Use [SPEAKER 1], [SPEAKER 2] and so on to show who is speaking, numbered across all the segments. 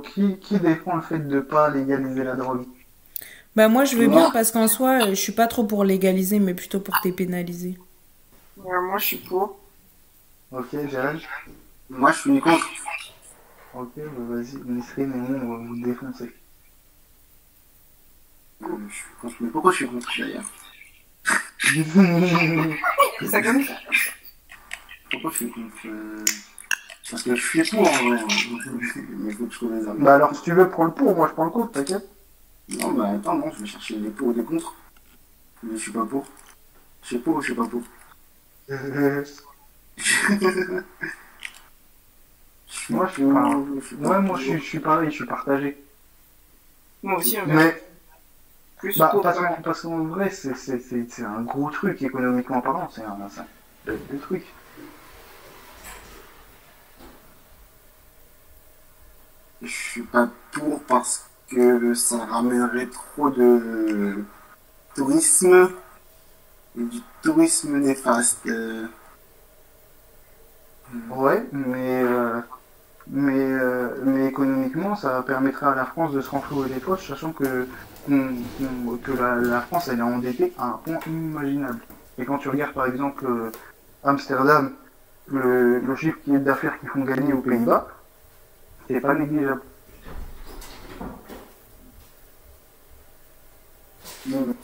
[SPEAKER 1] qui, qui défend le fait de pas légaliser la drogue?
[SPEAKER 2] Bah moi je veux bien parce qu'en soi euh, je suis pas trop pour légaliser mais plutôt pour dépénaliser.
[SPEAKER 3] Ouais, moi, je suis pour.
[SPEAKER 1] Ok, Jérém
[SPEAKER 4] Moi, je suis contre.
[SPEAKER 1] Ok, bah vas-y, Nisrine et moi, on va vous défoncer.
[SPEAKER 4] Je suis contre. Mais pourquoi je suis contre d'ailleurs
[SPEAKER 3] C'est ça comme ça.
[SPEAKER 4] Pourquoi je suis contre euh, Parce que je suis pour en vrai. Mais il faut que je trouve les arguments.
[SPEAKER 1] bah alors, si tu veux, prends le pour, moi je prends le contre, t'inquiète.
[SPEAKER 4] Non, bah attends, non, je vais chercher des pour ou des contre. Mais je suis pas pour. Je suis pour ou je suis pas pour?
[SPEAKER 1] Moi, je suis,
[SPEAKER 4] pas-
[SPEAKER 1] ouais,
[SPEAKER 4] je suis pas
[SPEAKER 1] moi je suis, je suis pareil, je suis partagé.
[SPEAKER 3] Moi aussi, on
[SPEAKER 1] Mais
[SPEAKER 3] plus
[SPEAKER 1] Bah,
[SPEAKER 3] pour.
[SPEAKER 1] parce qu'en parce qu'en vrai, c'est- c'est c'est- c'est un gros truc économiquement parlant, c'est un, un bel de truc.
[SPEAKER 4] Je suis pas pour parce que ça ramènerait trop de tourisme et du tourisme néfaste.
[SPEAKER 1] Ouais, mais, euh, mais, euh, mais économiquement, ça permettrait à la France de se renflouer les poches, sachant que, que la, France elle est endettée à un point inimaginable. Et quand tu regardes par exemple euh, Amsterdam, le, chiffre d'affaires qu'ils font gagner aux Pays-Bas, c'est pas négligeable.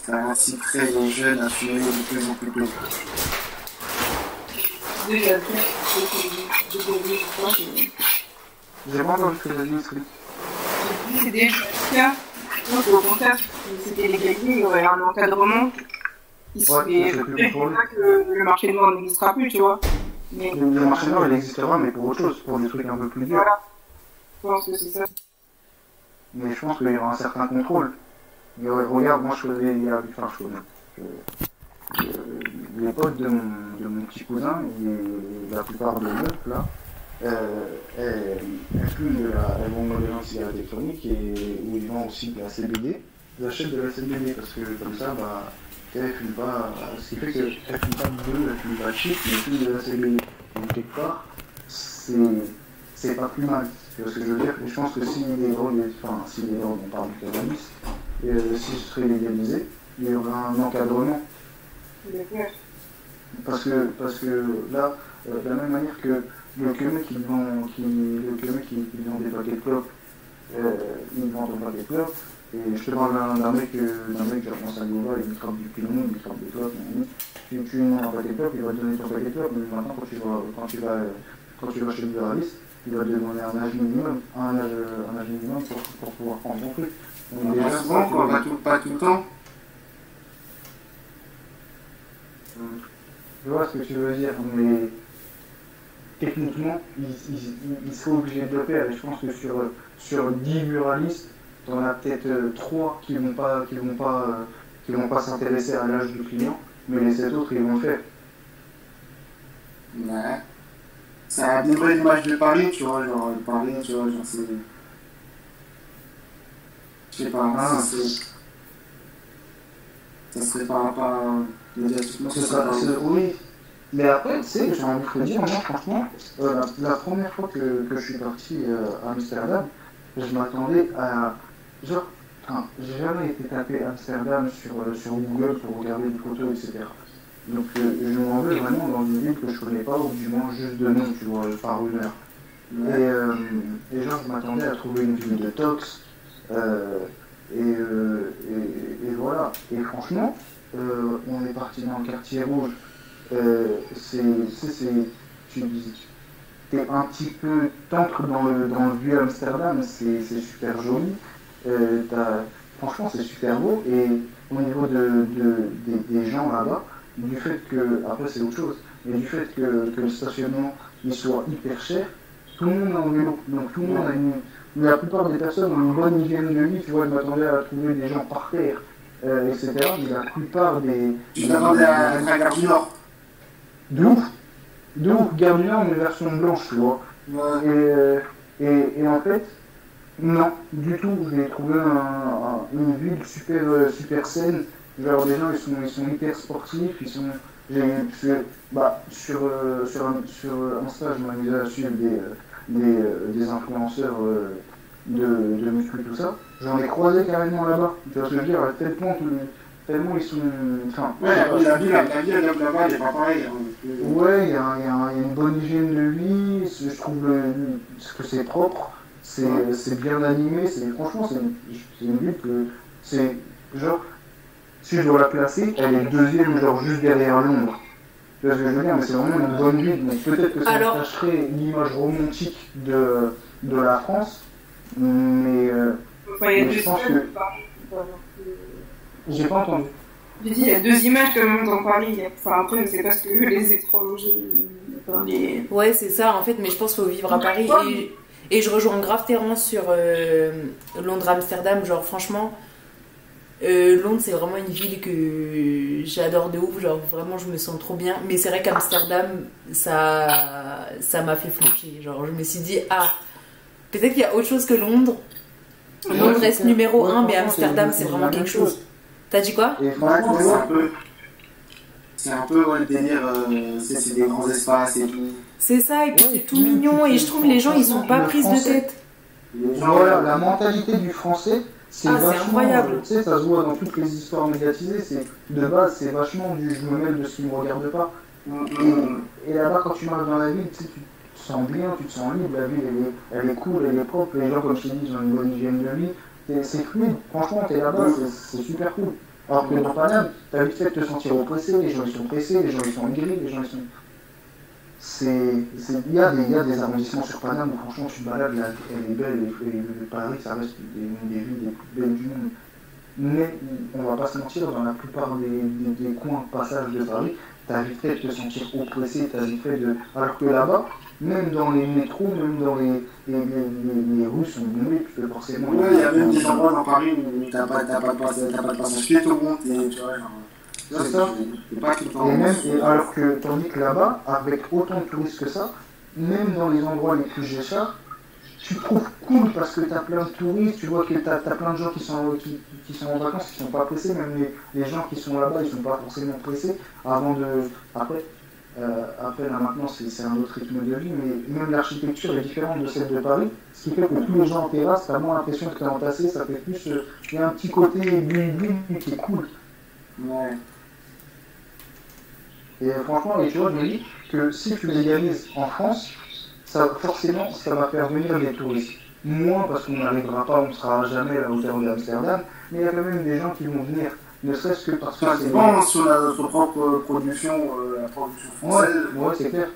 [SPEAKER 4] ça inciterait les jeunes à fumer de plus en plus tôt.
[SPEAKER 3] Que j'ai dit, je crois que-
[SPEAKER 1] J'ai pas entendu ce que j'ai dit,
[SPEAKER 3] c'est des cas. Au contraire, c'était légalisé, il y aurait un encadrement. Il
[SPEAKER 1] Ouais,
[SPEAKER 3] serait que le marché noir n'existera plus, tu vois. Mais
[SPEAKER 1] Le le marché noir, il existera, mais pour autre chose, pour des trucs un peu plus durs.
[SPEAKER 3] voilà. Je pense que c'est ça.
[SPEAKER 1] Mais je pense qu'il y aura un certain contrôle. Il regarde, moi je connais, il y a, enfin je je- les potes de mon, de petit cousin, la plupart des meufs là, euh, elles, elles de la, elles vont dans des cigarettes électroniques et où ils vendent aussi de la CBD. Elles achètent de la CBD parce que comme ça, bah, elles fument pas, ce qui fait qu'elles fument pas de bleu, elles fument pas de mais elles fument de la CBD. Donc quelque part, c'est pas plus mal. Tu vois ce que je veux dire? Et je pense que si les drogues, enfin si les drogues, on parle du cannabis, et euh, si ce serait légalisé, il y aurait un encadrement. Parce que, parce que là, euh, de la même manière que le que qui vend, qui, le que qui, qui vend des paquets de clopes, euh, il vend ton paquet de clopes, et je te parle d'un mec, euh, d'un mec, je pense à Gova, il trappe du pilon, il trappe des clopes, tu, tu lui demandes un paquet de clopes, il va te donner ton paquet de clopes, mais maintenant quand tu vas, quand tu vas, quand tu vas chez le buraliste, il va demander un âge minimum, un âge, un âge minimum pour, pour pouvoir prendre ton truc. Donc
[SPEAKER 4] Pas souvent, quoi, pas tout, pas tout le temps.
[SPEAKER 1] Je vois ce que tu veux dire, mais techniquement, ils, ils, ils sont obligés de le faire. Et je pense que sur, sur 10 buralistes, tu en as peut-être 3 qui vont pas, qui vont pas, euh, qui vont pas s'intéresser à l'âge du client, mais les 7 autres, ils vont le faire.
[SPEAKER 4] Ouais. Ça a bien bonne image de parler, tu vois, genre, parler, tu vois, genre, c'est. Je sais pas,
[SPEAKER 1] Ah.
[SPEAKER 4] c'est. Ça serait pas. pas médiatiquement,
[SPEAKER 1] Ce
[SPEAKER 4] serait
[SPEAKER 1] ce- oui. Mais après, tu sais, j'ai envie de te dire, moi, franchement, euh, la, la première fois que, que je suis parti euh, à Amsterdam, je m'attendais à. Genre, j'ai jamais été tapé Amsterdam sur, euh, sur Google pour regarder des photos, etc. Donc, euh, je m'en vais vraiment dans une ville que je connais pas, ou du moins juste de nom, tu vois, par une heure. Et, euh, genre, je m'attendais à trouver une ville de tox. euh, et, euh, et, voilà. Et franchement, euh, on est parti dans le quartier rouge. C'est, tu dis, t'es un petit peu, t'entres dans le, dans le vieux Amsterdam, c'est, super joli. Franchement, c'est super beau. Et au niveau de, de- des gens là-bas, du fait que, après c'est autre chose, mais du fait que, que le stationnement il soit hyper cher, tout le monde est en vélo. Donc tout le monde a une. La plupart des personnes ont une bonne hygiène de vie, tu vois, je m'attendais à trouver des gens par terre, euh, etc. Mais la plupart des.
[SPEAKER 4] Tu t'attendais à à Gare du Nord.
[SPEAKER 1] De ouf De ouf, Gare du Nord, mais version blanche, tu vois. Et, euh, et, et en fait, non, du tout. J'ai trouvé un- un- une ville super, euh, super saine. Genre, les gens, ils sont, ils sont hyper sportifs. Ils sont, bah, sur, euh, sur, un- sur euh, Insta, je m'amusais à suivre des, euh, des, euh, des influenceurs euh, de, de muscu, tout ça. J'en ai croisé carrément là-bas. Tu je veux dire Tellement, tellement ils sont. Enfin,
[SPEAKER 4] Ouais, la vie, la vie là-bas, elle est pas pareille. hein.
[SPEAKER 1] Ouais, il y, a il il une bonne hygiène de vie, je trouve que c'est propre, c'est bien animé, c'est franchement c'est une, ville que c'est genre si je dois la placer, elle est deuxième genre juste derrière Londres. Tu vois ce que je veux dire, mais c'est vraiment une bonne ville, donc peut-être que ça
[SPEAKER 2] Alors-
[SPEAKER 1] cacherait l'image romantique de, de la France, mais euh,
[SPEAKER 3] a
[SPEAKER 1] Mais je pense
[SPEAKER 3] images.
[SPEAKER 1] que-
[SPEAKER 3] Paris.
[SPEAKER 1] j'ai pas entendu.
[SPEAKER 3] J'ai dit, il y a deux images comme on dans Paris. Enfin, après, c'est parce que les étrangers. Enfin, les...
[SPEAKER 2] Ouais, c'est ça en fait, mais je pense qu'il faut vivre à Paris. Et, et je rejoins grave Terrence sur euh, Londres-Amsterdam. Genre, franchement, euh, Londres, c'est vraiment une ville que j'adore de ouf. Genre, vraiment, je me sens trop bien. Mais c'est vrai qu'Amsterdam, ça ça m'a fait flancher. Genre, je me suis dit, ah, peut-être qu'il y a autre chose que Londres. Londres
[SPEAKER 1] Ouais,
[SPEAKER 2] reste numéro
[SPEAKER 1] ouais,
[SPEAKER 2] 1, mais Amsterdam,
[SPEAKER 1] c'est
[SPEAKER 2] vraiment quelque
[SPEAKER 1] chose.
[SPEAKER 2] chose. T'as dit quoi?
[SPEAKER 4] Ouais, c'est un peu. C'est un peu ouais, le délire, euh, c'est c'est des grands espaces et tout.
[SPEAKER 2] C'est ça, et puis c'est tout mignon. Et je trouve les gens, ils sont pas
[SPEAKER 1] le
[SPEAKER 2] prises de tête.
[SPEAKER 4] Les gens, euh,
[SPEAKER 1] la mentalité du français, c'est
[SPEAKER 2] Ah, incroyable.
[SPEAKER 1] Tu sais, ça se voit dans toutes les histoires médiatisées, c'est de base, c'est vachement du je me mêle de ce qui me regarde pas.
[SPEAKER 4] mm, mm,
[SPEAKER 1] Et, et là-bas, quand tu marches dans la ville, tu sais, tu te sens bien, tu te sens libre, la ville, elle est, elle est cool, elle est propre, les gens, comme je t'ai dit, ils ont une bonne hygiène de vie. C'est fluide, franchement, t'es là-bas, c'est- c'est super cool. Alors que dans Paname, t'as vite fait de te sentir oppressé, les gens ils sont pressés, les gens ils sont aigris, les gens ils sont. C'est. Il y, a des- il y a des arrondissements sur Paname où franchement tu te balades, la vie elle est belle, et, et Paris ça reste une des villes les plus belles du monde. Mais on va pas se mentir, dans la plupart des, des- des coins de passage de Paris, t'as vite fait de te sentir oppressé, t'as vite fait de. Alors que là-bas, même dans les métros, même dans les, les, les, les- les rues sont bombées, parce que forcément.
[SPEAKER 4] Ouais, il y a même des endroits dans Paris où t'as pas, pas, t'as pas de passage piéton, tu vois, genre.
[SPEAKER 1] C'est ça. Et même, alors que, tandis que là-bas, avec autant de touristes que ça, même dans les endroits les plus chers, tu trouves cool parce que tu as plein de touristes, tu vois que tu as, plein de gens qui sont, qui, sont en vacances, qui sont pas pressés, même les, les gens qui sont là-bas, ils sont pas forcément pressés avant de... Après, euh, après là maintenant, c'est un autre rythme de vie, mais même l'architecture est différente de celle de Paris, ce qui fait que tous les gens en terrasse, tu as moins l'impression que tu es entassé, ça fait plus... euh, Il y a un petit côté bulle qui est cool.
[SPEAKER 4] Ouais.
[SPEAKER 1] Et franchement, vois, je me dis que si tu légalises en France, ça, forcément, ça va faire venir des touristes. Moins parce qu'on n'arrivera pas, on ne sera jamais à la hauteur d'Amsterdam, mais il y a quand même des gens qui vont venir, ne serait-ce que parce que
[SPEAKER 4] Ça
[SPEAKER 1] c'est...
[SPEAKER 4] dépend a notre propre production, euh, la production
[SPEAKER 1] Ouais,
[SPEAKER 4] française.
[SPEAKER 1] ouais, c'est clair.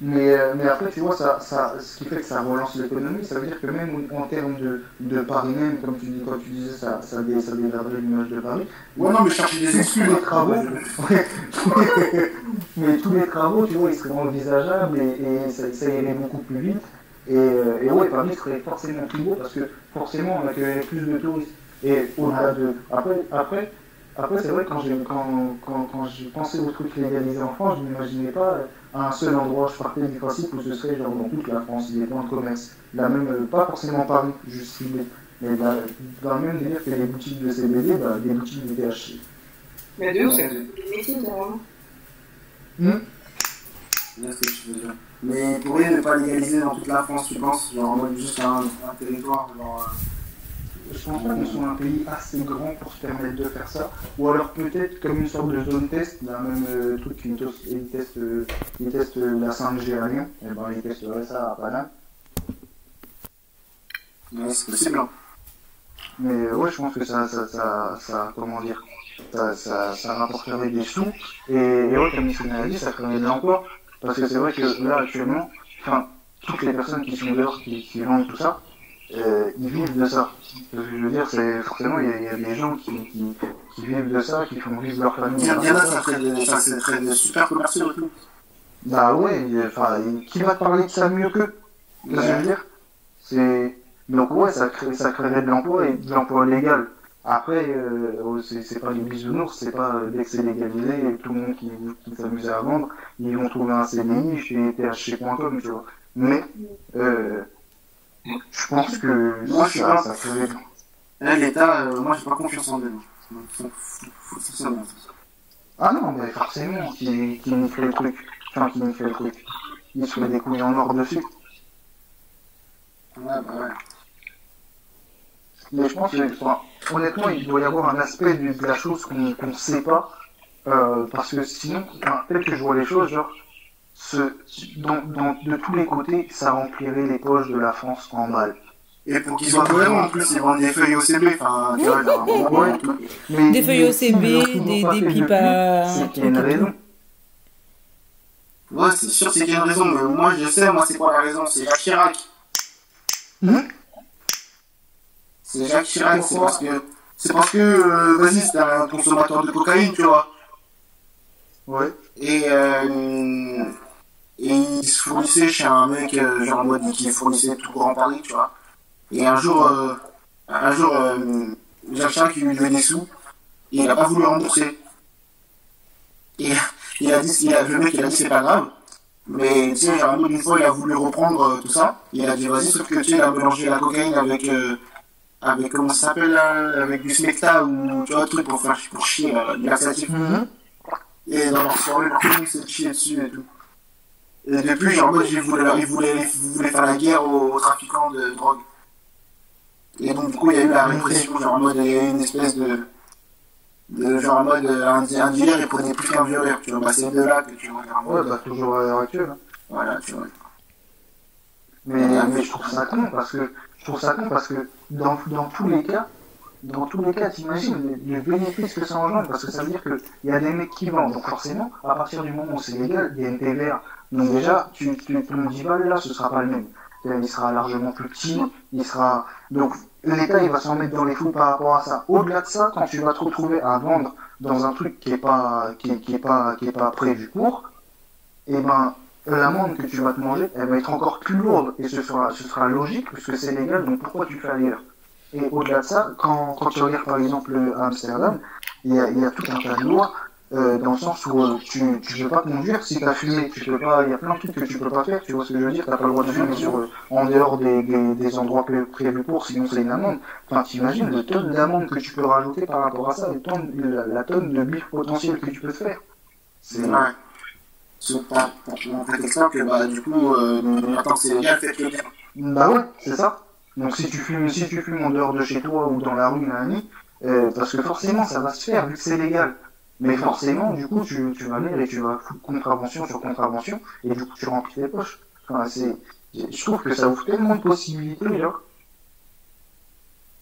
[SPEAKER 1] Mais, euh, mais après, tu vois, ça, ça, ce qui fait que ça relance l'économie, ça veut dire que même en termes de, de Paris même, comme tu, dis, quand tu disais, ça, ça, dé, ça dégraderait l'image de Paris,
[SPEAKER 4] Ouais, non, mais chercher des excuses.
[SPEAKER 1] tous les travaux, mais tous les travaux, tu vois, ils seraient envisageables et, et ça, ça irait beaucoup plus vite. Et, euh, et ouais, Paris serait forcément plus beau parce que forcément on accueillerait plus de touristes. Et au-delà de. Après, après, après c'est vrai, quand j'ai quand, quand, quand j'ai pensé au truc légalisé en France, je n'imaginais pas un seul endroit. Je partais du principe où ce serait genre dans toute la France, des points de commerce. La même, euh, pas forcément Paris, juste ciblé. Mais dans, dans le même délire que les boutiques de CBD, bah, des boutiques de THC.
[SPEAKER 3] Mais de c'est des métiers,
[SPEAKER 4] ce que je veux dire. Mais pourriez ne pas légaliser dans toute la France, tu penses Genre en mode juste un, un territoire, genre.
[SPEAKER 1] Je pense pas qu'on soit un pays assez grand pour se permettre de faire ça. Ou alors peut-être comme une sorte de zone test, d'un même euh, truc qui testent, ils testent, euh, ils testent euh, la 5G à Lyon, et ben ils testeraient ça à Paname.
[SPEAKER 4] c'est possible. hein.
[SPEAKER 1] Mais euh, ouais, je pense que ça, ça, ça, ça comment dire, ça, ça, ça rapporterait des sous. Et, et ouais, comme il a dit, ça créerait de l'emploi. Parce que c'est vrai que là, actuellement, enfin, toutes les personnes qui sont dehors, qui, qui vendent tout ça, euh, ils vivent de ça. Ce que je veux dire, c'est forcément, il y, a- il y a des gens qui, qui, qui vivent de ça, qui font vivre leur famille. Grâce
[SPEAKER 4] bien
[SPEAKER 1] à
[SPEAKER 4] là,
[SPEAKER 1] ça.
[SPEAKER 4] ferait des, ça serait des super commerciaux et tout.
[SPEAKER 1] Bah ouais, il- enfin, il- qui va te parler de ça mieux qu'eux? Que je veux dire? C'est donc ouais, ça crée, ça créerait de l'emploi et de l'emploi légal. Après, euh, oh, c'est pas les bisounours, c'est pas euh, dès que c'est légalisé, tout le monde qui, qui s'amuse à vendre, ils vont trouver un CDI chez thc.com, tu vois. Mais euh, je pense que
[SPEAKER 4] Moi, je suis
[SPEAKER 1] ça,
[SPEAKER 4] pas-
[SPEAKER 1] ça ferait.
[SPEAKER 4] Là, l'État, euh, moi, j'ai pas confiance en eux. Ils sont.
[SPEAKER 1] Ah non, mais forcément, qui, qui nous fait le truc. Enfin, qui nous fait le truc. Il se met des couilles en or dessus.
[SPEAKER 4] Ouais, bah ouais.
[SPEAKER 1] Mais je pense que, enfin, honnêtement, il doit y avoir un aspect de, de la chose qu'on ne sait pas. euh, parce que sinon, tel que je vois les choses, genre, ce, de tous les côtés, ça remplirait les poches de la France en mal.
[SPEAKER 4] Et pour qu'ils soient cohérents, en plus, ils vendent des feuilles OCB, enfin, tu vois, il y a un moment,
[SPEAKER 1] Ouais.
[SPEAKER 4] et tout.
[SPEAKER 1] Mais,
[SPEAKER 2] Des feuilles OCB, des- des pipes à-
[SPEAKER 1] C'est qu'il y a une raison.
[SPEAKER 4] Ouais, c'est sûr, c'est qu'il y a une raison, mais moi, je sais, moi, c'est quoi la raison? C'est Jacques Chirac.
[SPEAKER 1] Hmm?
[SPEAKER 4] C'est Jacques Chirac, c'est parce que, c'est parce que, euh, vas-y, c'est un consommateur de cocaïne, tu vois.
[SPEAKER 1] Ouais.
[SPEAKER 4] Et, euh, et il se fournissait chez un mec, euh, genre en mode qui fournissait tout Grand Paris, tu vois. Et un jour, euh, un jour, euh, Jacques Chirac, il lui devait des sous, et il a pas voulu rembourser. Et il a dit, il a, le mec, il a dit c'est pas grave. Mais tu sais, genre, mode, une fois, il a voulu reprendre euh, tout ça. Il a dit vas-y, sauf que tu sais, il a mélangé la cocaïne avec, euh, avec comment ça s'appelle avec du smecta ou tu vois, truc pour faire pour chier, euh, du laxatif.
[SPEAKER 1] Mhm.
[SPEAKER 4] Et dans leur soirée, tout le monde s'est chié dessus et tout. Et depuis, genre, en mode, ils voulaient, ils voulaient, ils voulaient faire la guerre aux, aux trafiquants de drogue. Et donc, du coup, il y a eu la répression, genre, en mode, il y a eu une espèce de, de genre, en mode, un, un dealer, il prenait plus qu'un violeur, tu vois. Bah, c'est de là que tu vois,
[SPEAKER 1] Ouais, bah, toujours à l'heure actuelle. hein.
[SPEAKER 4] voilà, tu vois.
[SPEAKER 1] Mais, mais je trouve ça con parce que je trouve ça con parce que dans, dans tous les cas, dans tous les cas, t'imagines le, bénéfice que ça engendre parce que ça veut dire qu'il y a des mecs qui vendent. Donc forcément, à partir du moment où c'est légal, il y a une TVA. Donc déjà, tu, tu, ton 10 balles là, ce sera pas le même. Il sera largement plus petit, il sera. Donc l'État il va s'en mettre dans les fous par rapport à ça. Au-delà de ça, quand tu vas te retrouver à vendre dans un truc qui est pas qui pas pas prévu pour, et ben l'amende que tu vas te manger, elle va être encore plus lourde et ce sera, ce sera logique puisque c'est légal, donc pourquoi tu fais ailleurs? Et au-delà de ça, quand, quand tu regardes par exemple à Amsterdam, il y a, y a tout un tas de lois euh, dans le sens où euh, tu ne peux pas conduire si tu as fumé, il y a plein de trucs que tu peux pas faire, tu vois ce que je veux dire, tu pas le droit de fumer sur, euh, en dehors des, des, des endroits pré- prévus pour, sinon c'est une amende. Enfin, t'imagines le tonne d'amende que tu peux rajouter par rapport à ça, le tonne, la, la tonne de bif potentiel que tu peux faire. C'est
[SPEAKER 4] Ouais. Pas pour montrer exemple que, bah, du coup, euh, maintenant c'est légal, faites-le bien.
[SPEAKER 1] Bah ouais, c'est ça. Donc si tu fumes, si tu fumes en dehors de chez toi ou dans la rue, nanani, euh, parce que forcément ça va se faire vu que c'est légal. Mais forcément, du coup, tu, tu vas venir et tu vas foutre contravention sur contravention et du coup tu remplis tes poches. Enfin, c'est, je trouve que ça ouvre tellement de possibilités, genre.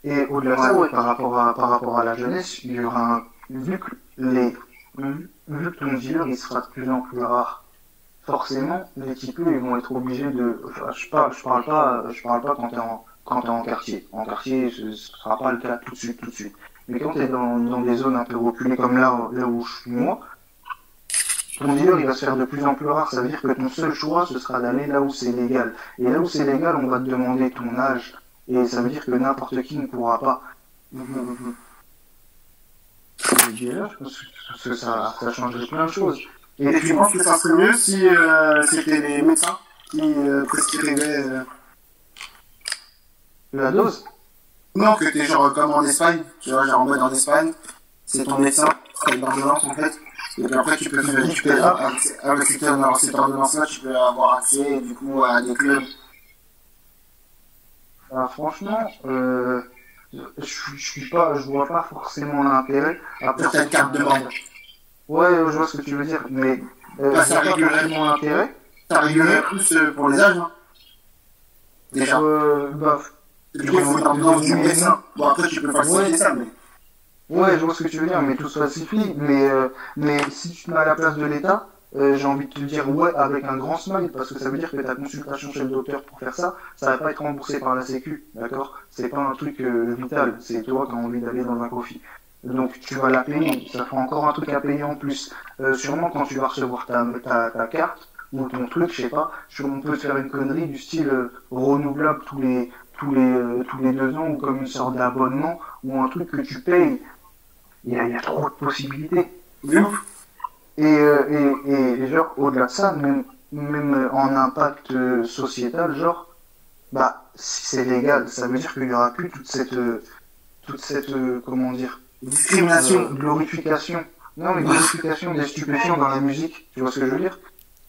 [SPEAKER 1] Et au-delà de ça, ouais, par rapport à, par rapport à la jeunesse, il y aura un, vu que les, vu vu que ton dealer il sera de plus en plus rare, forcément, les types ils vont être obligés de. Enfin, je parle, je parle pas, je parle pas quand t'es en, quand t'es en quartier. En quartier, ce, ce sera pas le cas tout de suite, tout de suite. Mais quand t'es dans, dans des zones un peu reculées comme là, là où je suis moi, ton dealer il va se faire de plus en plus rare. Ça veut dire que ton seul choix ce sera d'aller là où c'est légal. Et là où c'est légal, on va te demander ton âge. Et ça veut dire que n'importe qui ne pourra pas. Le dealer, je pense que ça, ça changerait plein de choses. Et
[SPEAKER 4] Et tu penses que ça serait mieux si euh, c'était les médecins qui euh, prescrivaient
[SPEAKER 1] la dose,
[SPEAKER 4] Non, que t'es genre comme en Espagne, tu vois, genre en mode en Espagne, c'est ton médecin, c'est une ordonnance en fait, et puis après tu peux faire tu peux, avec, cette, ordonnance- cette ordonnance-là, tu peux avoir accès du coup à des clubs.
[SPEAKER 1] bah, franchement, euh, je, je suis pas, je vois pas forcément l'intérêt. Après,
[SPEAKER 4] Sur ta carte de membre.
[SPEAKER 1] Ouais, je vois ce que tu veux dire, mais euh,
[SPEAKER 4] Bah, ça régulerait.
[SPEAKER 1] forcément l'intérêt.
[SPEAKER 4] Ça régulerait plus euh, pour les âges, hein. Déjà.
[SPEAKER 1] Euh, bah, ouais, je vois ce que tu veux dire, mais tout se falsifie. Mais, euh, mais si tu te mets à la place de l'État, euh, j'ai envie de te dire ouais avec un grand smile, parce que ça veut dire que ta consultation chez le docteur pour faire ça, ça va pas être remboursé par la Sécu, d'accord? C'est pas un truc euh, vital, c'est toi qui as envie d'aller dans un coffee. Donc tu vas la payer, ça fera encore un truc à payer en plus. Euh, sûrement quand tu vas recevoir ta, ta, ta carte ou ton truc, je sais pas, on peut te faire une connerie du style renouvelable tous les tous les tous les deux ans ou comme une sorte d'abonnement ou un truc que tu payes. Il y a, trop de possibilités. Et, euh, et, et, genre, au-delà de ça, même, même en impact euh, sociétal, genre, bah, si c'est légal, ça veut dire qu'il y aura plus toute cette, euh, toute cette, comment dire,
[SPEAKER 4] Discrimination.
[SPEAKER 1] glorification. Non, mais glorification des stupéfiants dans la musique, tu vois ce que je veux dire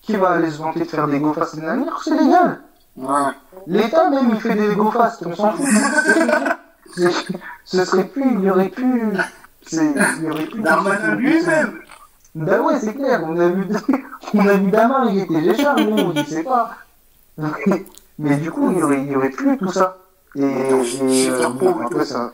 [SPEAKER 1] Qui va aller se vanter de faire des fast and c'est légal
[SPEAKER 4] Ouais.
[SPEAKER 1] L'État même il fait des go fast, on s'en fout. Ce serait plus, il y aurait plus. Il y aurait plus.
[SPEAKER 4] Darmanin lui-même.
[SPEAKER 1] Bah ouais, c'est clair, on a vu, on a vu Damas, il était léger, nous, je sais pas. Mais du coup, il y aurait, il y aurait plus tout ça. Et, et euh, bon, après, ça.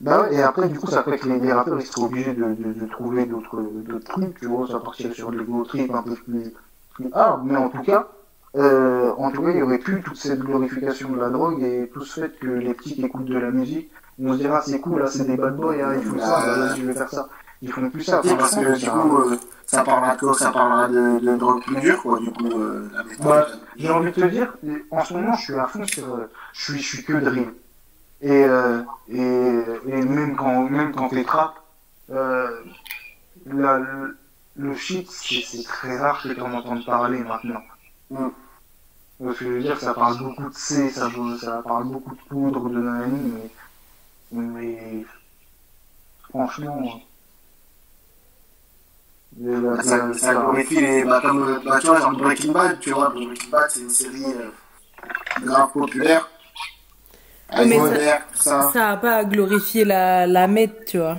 [SPEAKER 1] Bah ouais, et après, du coup, ça fait que les, les rappeurs, ils seraient obligés de, de, de trouver d'autres, trucs, tu vois, ça partirait sur des go trip un peu plus, plus hard, mais en tout cas, euh, en tout cas, il n'y aurait plus toute cette glorification de la drogue et tout ce fait que les petits qui écoutent de la musique, on se dira, c'est cool, là, c'est des bad boys, hein, ils font ça, bah, là, je vais faire ça. Ils font plus ça.
[SPEAKER 4] Parce
[SPEAKER 1] Par
[SPEAKER 4] que du coup, euh, ça parlera de quoi? Ça parlera de, de drogue plus dure, quoi. Du coup, euh, la méthode.
[SPEAKER 1] Ouais. J'ai envie de te dire, en ce moment, je suis à fond sur, euh, je suis, je suis que drill. Et, euh, et, et même quand, même quand t'es trap, euh, la- le, le shit, c'est c'est très rare que t'en entendes parler maintenant.
[SPEAKER 4] Mm.
[SPEAKER 1] Donc, je veux dire, ça parle beaucoup de C, ça, ça parle beaucoup de poudre, de nanani, mais, mais franchement, euh, la-
[SPEAKER 4] ça,
[SPEAKER 1] la-
[SPEAKER 4] ça glorifie les. Bah, comme, bah, tu vois, genre Breaking Bad, tu vois. Breaking Bad, c'est une série euh, grave populaire. Avec
[SPEAKER 2] mais
[SPEAKER 4] tout ça.
[SPEAKER 2] Ça a pas glorifié la, la meth, tu vois.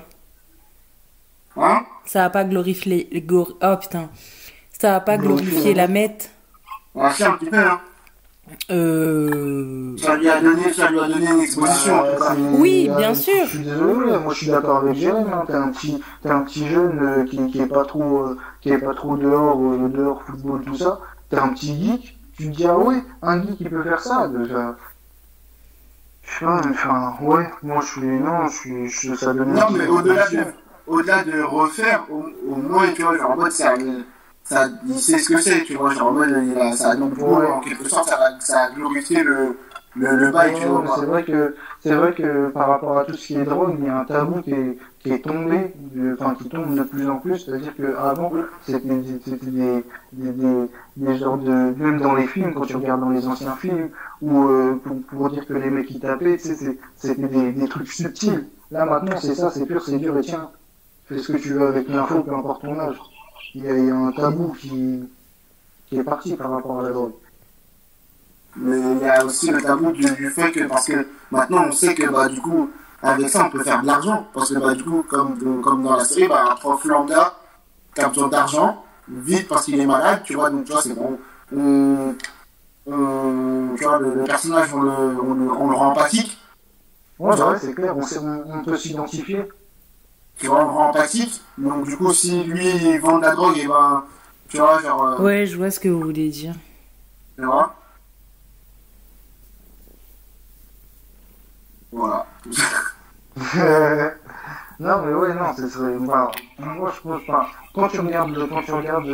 [SPEAKER 4] Hein?
[SPEAKER 2] Ça a pas glorifié les gor- Oh putain. Ça a pas
[SPEAKER 1] Glorifié
[SPEAKER 2] glorifié
[SPEAKER 1] la
[SPEAKER 2] la meth.
[SPEAKER 4] On va faire un petit peu, hein.
[SPEAKER 2] Euh...
[SPEAKER 4] Ça lui a donné, ça lui a donné une exposition,
[SPEAKER 1] c'est-
[SPEAKER 2] Oui,
[SPEAKER 1] euh,
[SPEAKER 2] bien sûr.
[SPEAKER 1] Je suis désolé, moi je suis d'accord avec Jérém. Hein. T'es un petit, t'es un petit jeune euh, qui, qui est pas trop, euh, qui est pas trop dehors, euh, dehors football tout ça. T'es un petit geek. Tu te dis ah ouais, un geek il peut faire ça. Déjà. Je sais pas, enfin ouais, moi je suis non, je suis, je, ça donne.
[SPEAKER 4] Non, mais au-delà de, au-delà de refaire, au, au moins, tu vois, genre en mode, ça, ça, il sait ce que c'est, tu vois, genre en mode, il a, ça, donc,
[SPEAKER 1] Ouais.
[SPEAKER 4] en quelque sorte, ça, a- ça a glorifié le, le, le bail, tu vois.
[SPEAKER 1] c'est vrai que c'est vrai que par rapport à tout ce qui est drogue, il y a un tabou qui est, qui est tombé, enfin qui tombe de plus en plus. C'est-à-dire que avant c'était c'était des, des, des, des genres de même dans les films quand tu regardes dans les anciens films où euh, pour, pour dire que les mecs qui tapaient, tu sais, c'est- c'était des, des trucs subtils. Là maintenant c'est ça, c'est pur, c'est dur et tiens, fais ce que tu veux avec l'info, peu importe ton âge. Il y a, il y a un tabou qui qui est parti par rapport à la drogue.
[SPEAKER 4] Mais il y a aussi le tabou du, du fait que, parce que maintenant, on sait que, bah, du coup, avec ça, on peut faire de l'argent. Parce que, bah, du coup, comme, comme dans la série, bah, un prof lambda qui a besoin d'argent, vite parce qu'il est malade, tu vois, donc, tu vois, c'est bon. On, on- tu vois, le, le personnage, on le, on le, on le rend empathique.
[SPEAKER 1] Ouais, ouais, c'est clair, on, on peut s'identifier.
[SPEAKER 4] On le rend empathique. Donc, du coup, si lui, il vend de la drogue, et ben, tu vois, genre, euh,
[SPEAKER 2] Ouais, je vois ce que vous voulez dire.
[SPEAKER 4] tu vois. Voilà.
[SPEAKER 1] non, mais ouais, non, c'est c'est- enfin, moi je pense pas. Quand tu regardes, le- quand tu regardes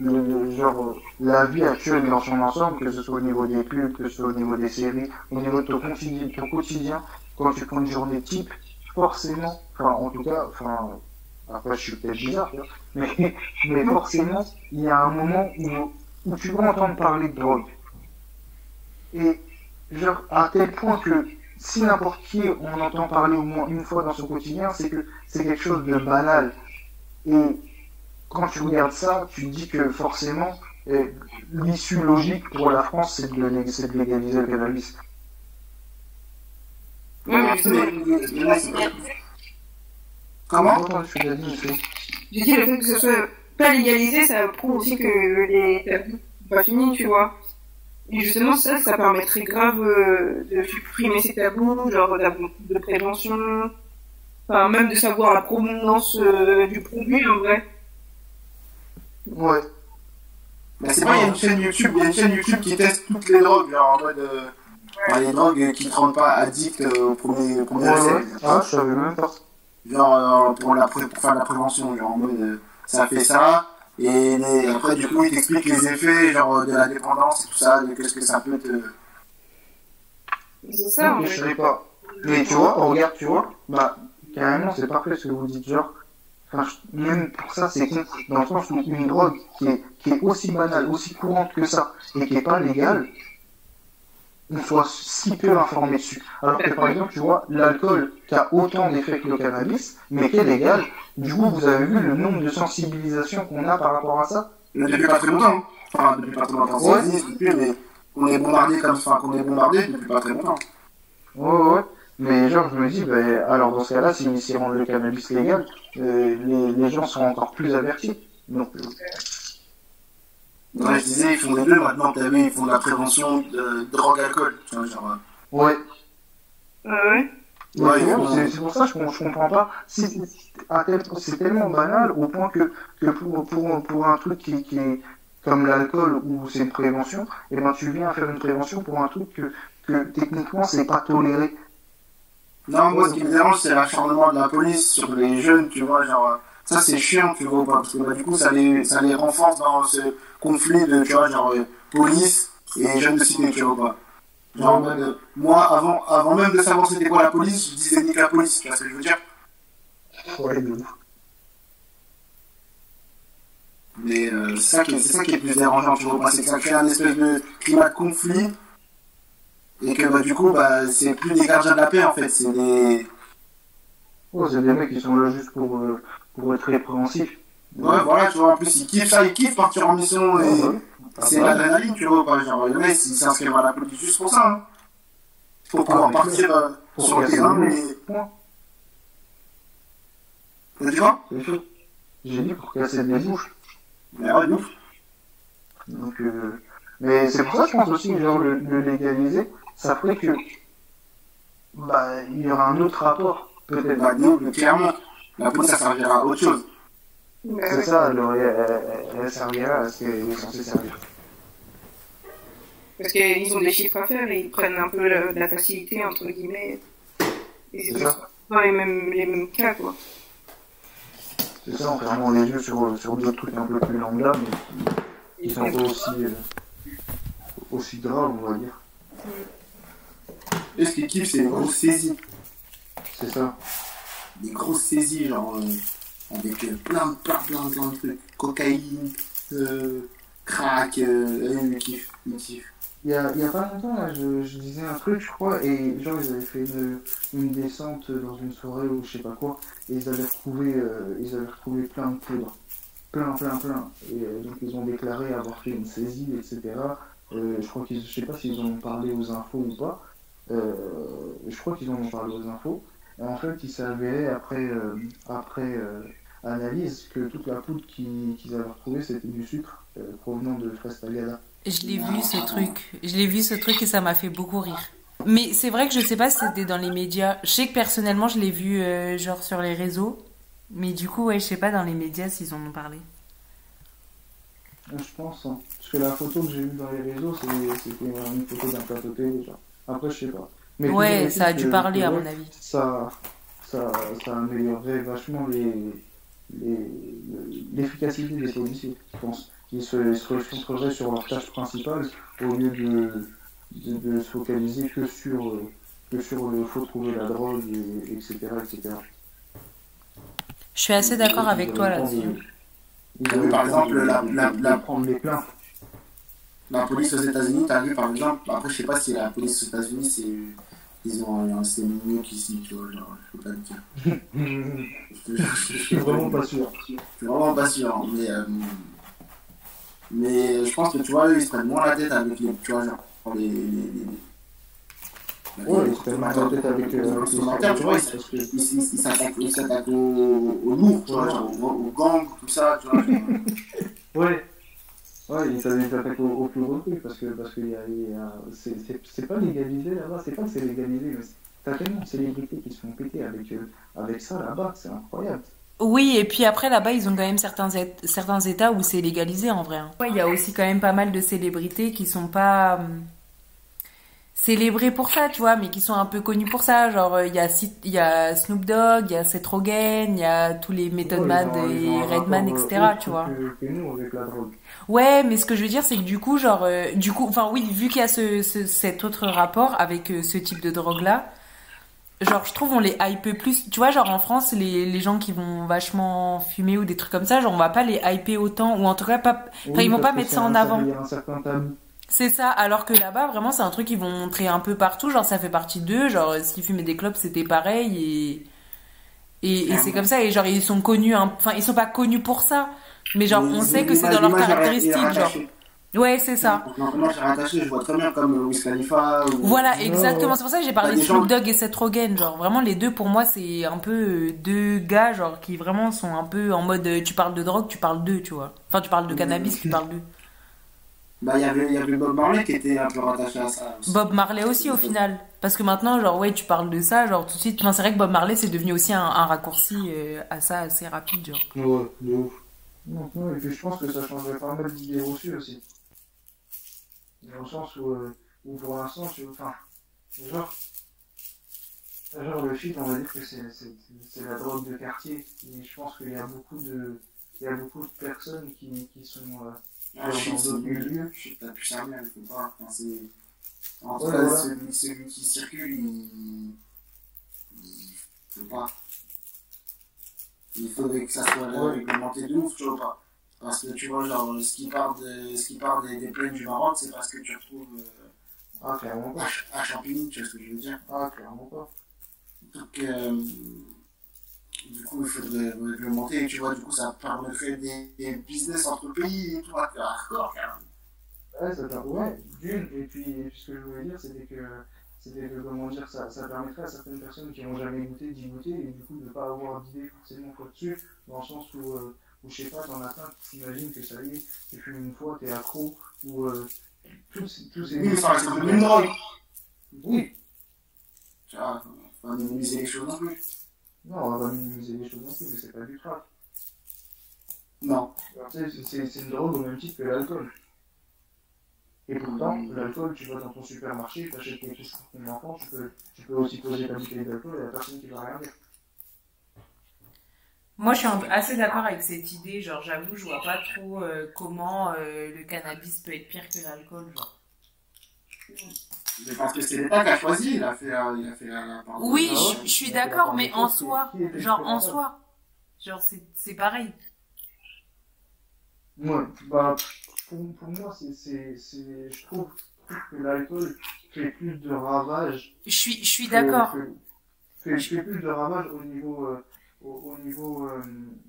[SPEAKER 1] le, genre la vie actuelle dans son ensemble, que ce soit au niveau des pubs, que ce soit au niveau des séries, au niveau de ton quotidien, ton quotidien quand tu prends une journée type, forcément, enfin en tout cas, enfin après je suis peut-être bizarre, mais, mais forcément, il y a un moment où, où tu vas entendre parler de drogue. Et genre à tel point que si n'importe qui on entend parler au moins une fois dans son quotidien, c'est que c'est quelque chose de banal. Et quand tu regardes ça, tu te dis que forcément, euh, l'issue logique pour la France, c'est de, de légaliser le cannabis.
[SPEAKER 3] Ouais, mais justement,
[SPEAKER 4] Comment
[SPEAKER 3] j'ai dit le fait que ce soit pas légalisé, ça prouve aussi que les tabous sont pas finis, tu vois. Et justement, ça, ça permettrait grave euh, de supprimer ces tabous, genre d'avoir de prévention, enfin même de savoir la provenance euh, du produit en vrai.
[SPEAKER 1] Ouais.
[SPEAKER 4] Mais c'est pas, il y a une chaîne YouTube, il y a une chaîne YouTube qui teste toutes les drogues, genre en mode. Enfin, les drogues qui te rendent pas addict euh, au premier, premier
[SPEAKER 1] Ouais. Ah, je savais même pas.
[SPEAKER 4] Genre euh, pour, la, pré- pour faire la prévention, genre en mode euh, ça fait ça, et les- après du coup il t'explique les effets genre de la dépendance et tout ça, de qu'est-ce que ça peut te.
[SPEAKER 3] C'est ça, en
[SPEAKER 1] Mais je
[SPEAKER 3] fait.
[SPEAKER 1] savais pas. Mais tu vois, regarde, tu vois, bah, carrément, c'est parfait ce que vous dites, genre, enfin, je- même pour ça, c'est con, dans le sens où une drogue qui est, qui est aussi banale, aussi courante que ça, et qui est pas légale, on soit si peu informé dessus. Alors que par exemple, tu vois, l'alcool qui a autant d'effets que le cannabis, mais qui est légal, du coup, vous avez vu le nombre de sensibilisations qu'on a par rapport à ça
[SPEAKER 4] Mais depuis pas très longtemps, hein. enfin depuis pas très longtemps,
[SPEAKER 1] Ouais.
[SPEAKER 4] depuis, mais qu'on est bombardé comme ça, qu'on est bombardé depuis pas très longtemps.
[SPEAKER 1] Ouais, ouais. Mais genre, je me dis, ben, alors dans ce cas-là, s'ils si rendent le cannabis légal, euh, les, les gens sont encore plus avertis. Donc, euh,
[SPEAKER 4] Ouais, je disais, ils font les deux maintenant, t'as vu, ils font de la prévention de drogue-alcool, tu vois, genre. euh,
[SPEAKER 1] ouais.
[SPEAKER 3] Ah ouais?
[SPEAKER 4] Ouais, font-
[SPEAKER 1] c'est pour ça que je, je comprends pas. C'est tellement banal au point que, que pour, pour, pour un truc qui, qui est comme l'alcool où c'est une prévention, et ben tu viens faire une prévention pour un truc que, que techniquement c'est pas toléré.
[SPEAKER 4] Non, moi, ce qui me dérange, c'est l'acharnement de la police sur les jeunes, tu vois, genre, euh, ça, c'est chiant, tu vois, parce que, bah, du coup, ça les, ça les renforce dans ce conflit de, tu vois, genre, euh, police et jeunes de cité, tu vois, pas. Genre, euh, moi, avant, avant même de savoir c'était quoi la police, je disais nique la police, tu vois ce que je veux dire.
[SPEAKER 1] Ouais.
[SPEAKER 4] Mais, euh, c'est ça qui est, c'est ça qui est plus dérangeant, tu vois, c'est que ça crée un espèce de climat de conflit, et que, bah, du coup, bah, c'est plus des gardiens de la paix, en fait, c'est des,
[SPEAKER 1] Ouais, c'est des mecs qui sont là juste pour, euh, pour être répréhensifs.
[SPEAKER 4] ouais, voilà, tu vois, en plus, ils kiffent ça, ils kiffent partir en mission, et,
[SPEAKER 1] Ouais, ouais.
[SPEAKER 4] C'est
[SPEAKER 1] Ah, bah,
[SPEAKER 4] l'adrénaline, tu vois, pas genre, le mec, il s'inscrivent à la police juste pour ça, hein. Pour pouvoir
[SPEAKER 1] Ah,
[SPEAKER 4] partir euh,
[SPEAKER 1] pour
[SPEAKER 4] sur le terrain, mais...
[SPEAKER 1] Point.
[SPEAKER 4] T'as dit quoi?
[SPEAKER 1] C'est. J'ai dit pour casser des bouches.
[SPEAKER 4] Mais ouais, ouf.
[SPEAKER 1] Donc, euh, mais c'est pour ça je pense aussi que genre, le, le légaliser, ça ferait que bah, il y aura un autre rapport, peut-être.
[SPEAKER 4] Bah, ouf, mais clairement, la police, ça servira à autre chose.
[SPEAKER 1] C'est ça, alors elle, servira à ce qu'elle est censée servir.
[SPEAKER 3] Parce qu'ils ont des chiffres à faire et ils prennent un peu la, la facilité, entre guillemets. Et c'est
[SPEAKER 1] ça.
[SPEAKER 3] pas les mêmes, les mêmes cas, quoi.
[SPEAKER 1] C'est ça, en fermant les yeux sur, sur d'autres trucs un peu plus lambda, mais qui sont pas aussi, euh, aussi graves, on va dire.
[SPEAKER 4] Et ce qu'ils kiffent, c'est les grosses saisies.
[SPEAKER 1] C'est ça.
[SPEAKER 4] Des grosses saisies, genre, euh, avec euh, plein, plein, plein, plein de trucs. Cocaïne, euh, crack, euh, ils kiffent, ils kiffent.
[SPEAKER 1] Il y a, il y a pas longtemps, là, je, disais un truc, je crois, et genre, ils avaient fait une, descente dans une soirée ou je sais pas quoi, et ils avaient retrouvé, euh, ils avaient retrouvé plein de poudre. Plein, plein, plein. Et euh, donc, ils ont déclaré avoir fait une saisie, etc. Euh, je crois qu'ils, je sais pas s'ils en ont parlé aux infos ou pas. Euh, je crois qu'ils en ont parlé aux infos. Et en fait, il s'est avéré après, euh, après euh, analyse que toute la poudre qui- qu'ils avaient retrouvée, c'était du sucre euh, provenant de fraises tagada.
[SPEAKER 2] Je l'ai vu ce truc. Je l'ai vu ce truc et ça m'a fait beaucoup rire. Mais c'est vrai que je sais pas si c'était dans les médias. Je sais que personnellement je l'ai vu euh, genre sur les réseaux. Mais du coup, ouais, je sais pas dans les médias s'ils en ont parlé.
[SPEAKER 1] Je pense, hein. parce que la photo que j'ai vue dans les réseaux, c'était une photo d'un plateau télé, genre. Après, je sais pas. Mais
[SPEAKER 2] Ouais, ça a dû parler
[SPEAKER 1] que,
[SPEAKER 2] à mon avis.
[SPEAKER 1] Ça, ça, ça améliorerait vachement les, les, l'efficacité des policiers, je pense. Ils se, se concentreraient sur leur tâche principale au lieu de, de, de se focaliser que sur, euh, que sur le faut trouver la drogue, et, etc., etc.
[SPEAKER 2] Je suis assez d'accord avec toi là-dessus.
[SPEAKER 4] Par exemple, la- la- la-
[SPEAKER 1] prendre les plaintes.
[SPEAKER 4] La police aux États-Unis, t'as vu par exemple, après je sais pas si la police aux États-Unis c'est. Ils ont un système mieux qu'ici, tu vois, genre, je peux pas te dire. Je, je- je-
[SPEAKER 1] Je suis vraiment pas sûr.
[SPEAKER 4] je suis vraiment pas sûr, hein, mais. euh, mais je pense que tu vois, eux ils se prennent moins la tête avec les. Tu vois, genre, les. les, les, les-
[SPEAKER 1] Ouais,
[SPEAKER 4] les
[SPEAKER 1] ils se prennent moins la tête avec, euh,
[SPEAKER 4] les consommateurs, tu vois, ils
[SPEAKER 1] parce que-
[SPEAKER 4] ils- ils- ils s'attaquent ils s'attaquent aux, aux lourds, tu vois, genre, aux, aux gangs, tout ça, tu vois. genre.
[SPEAKER 1] Ouais. Ouais, ils s'attaquent au, au plus gros truc parce que parce qu'il y a, il y a- c'est, c'est, c'est pas légalisé là-bas, c'est pas que c'est légalisé, mais c'est- t'as tellement de célébrités qui se font péter avec, euh, avec ça là-bas, c'est incroyable.
[SPEAKER 2] Oui, et puis après là-bas, ils ont quand même certains, certains États où c'est légalisé en vrai. hein. Ouais, il y a aussi quand même pas mal de célébrités qui sont pas célébrées pour ça, tu vois, mais qui sont un peu connues pour ça. Genre, euh, il y a, y a Snoop Dogg, il y a Seth Rogen, il y a tous les Method
[SPEAKER 1] Ouais,
[SPEAKER 2] Man
[SPEAKER 1] ont-
[SPEAKER 2] et Redman,
[SPEAKER 1] rapport,
[SPEAKER 2] etc.,
[SPEAKER 1] euh,
[SPEAKER 2] tu vois.
[SPEAKER 1] Que, que nous avec la drogue.
[SPEAKER 2] Ouais, mais ce que je veux dire, c'est que du coup, genre, euh, du coup, enfin oui, vu qu'il y a ce, ce- cet autre rapport avec euh, ce type de drogue-là, genre, je trouve on les hype plus. Tu vois, genre en France, les, les gens qui vont vachement fumer ou des trucs comme ça, genre, on va pas les hyper autant, ou en tout cas pas. Enfin, ils vont pas mettre ça en
[SPEAKER 1] un-
[SPEAKER 2] avant.
[SPEAKER 1] Il y a un certain tabou.
[SPEAKER 2] C'est ça, alors que là-bas, vraiment, c'est un truc qu'ils vont montrer un peu partout, genre, ça fait partie d'eux, genre, s'ils fumaient des clopes, c'était pareil, et. Et, et c'est comme ça, et genre, ils sont connus, un- enfin, ils sont pas connus pour ça, mais genre,
[SPEAKER 4] Mais
[SPEAKER 2] on sait que c'est dans leurs caractéristiques, genre. Ouais, c'est ça.
[SPEAKER 4] J'ai rattaché, je vois très bien comme Wiz Khalifa. Ou...
[SPEAKER 2] Voilà,
[SPEAKER 1] Ouais,
[SPEAKER 2] exactement. C'est pour ça que j'ai parlé
[SPEAKER 4] Bah,
[SPEAKER 2] de Snoop Dogg et Seth Rogen. Genre, vraiment, les deux, pour moi, c'est un peu euh, deux gars, genre, qui vraiment sont un peu en mode euh, tu parles de drogue, tu parles d'eux, tu vois. Enfin, tu parles de cannabis, tu parles d'eux.
[SPEAKER 4] Bah, il y avait, il y avait Bob Marley qui était un peu rattaché à ça. aussi.
[SPEAKER 2] Bob Marley aussi, au final. Parce que maintenant, genre, ouais, tu parles de ça, genre, tout de suite. Enfin, c'est vrai que Bob Marley, c'est devenu aussi un, un raccourci euh, à ça assez rapide, genre.
[SPEAKER 1] Ouais, de ouf. Non, et puis je pense que ça changerait pas mal d'idées reçues aussi. Dans le sens où, euh, où pour l'instant, tu enfin, genre, genre le shit, on va dire que c'est, c'est, c'est la drogue de quartier. Et je pense qu'il y a beaucoup de, il y a beaucoup de personnes qui, qui sont, euh,
[SPEAKER 4] Ah, je suis
[SPEAKER 1] dans d'autres milieux.
[SPEAKER 4] Je suis pas plus sérieux, je peux pas. Enfin, c'est... En tout cas, celui, celui qui circule, il. Il peut pas. Il faudrait que ça soit
[SPEAKER 1] Ouais.
[SPEAKER 4] réglementé de ouf, tu vois pas. Parce que tu vois, genre, ce qui part, de, ce qui part des, des plaines du Maroc, c'est parce que tu retrouves euh,
[SPEAKER 1] Ah, clairement pas.
[SPEAKER 4] à, à Champigny, tu vois ce que je veux dire.
[SPEAKER 1] Ah, clairement pas.
[SPEAKER 4] Donc, euh, du coup, il faudrait réglementer, et tu vois, du coup, ça permettrait des, des business entre pays et tout, à faire hardcore, quand même.
[SPEAKER 1] Ouais, ça per- ouais, d'une, et puis, ce que je voulais dire, c'était que, c'était que, comment dire, ça, ça permettrait à certaines personnes qui n'ont jamais goûté d'y goûter, et du coup de ne pas avoir d'idée forcément quoi dessus, dans le sens où, euh, où je sais pas, t'en as plein qui s'imaginent que ça y est, tu fumes une fois, t'es accro, ou euh, tous, tous ces...
[SPEAKER 4] Oui, ça reste une drogue.
[SPEAKER 1] Oui,
[SPEAKER 4] Tu vois, faut pas minimiser les choses non plus.
[SPEAKER 1] Non, on va pas minimiser les choses non plus, mais c'est pas du crack.
[SPEAKER 4] Non.
[SPEAKER 1] C'est- une drogue au même titre que l'alcool. Et pourtant, l'alcool, tu vas dans ton supermarché, tu achètes quelque chose pour ton enfant, tu peux, tu peux aussi poser ta bouteille d'alcool et la personne qui va rien dire.
[SPEAKER 2] Moi, je suis assez d'accord avec cette idée. Genre, j'avoue, je vois pas trop euh, comment euh, le cannabis peut être pire que l'alcool. Genre.
[SPEAKER 4] Mais parce que c'est l'État qui a choisi, il a fait la. Il a fait la, la
[SPEAKER 2] Oui, je, je suis d'accord, mais en soi, genre en soi, genre c'est c'est pareil.
[SPEAKER 1] Ouais, bah, pour, pour moi, c'est, c'est, c'est, je trouve que l'alcool fait plus de ravages.
[SPEAKER 2] Je suis, je suis
[SPEAKER 1] que-
[SPEAKER 2] d'accord.
[SPEAKER 1] Fait, fait plus de ravages au niveau, euh, au, au niveau, euh,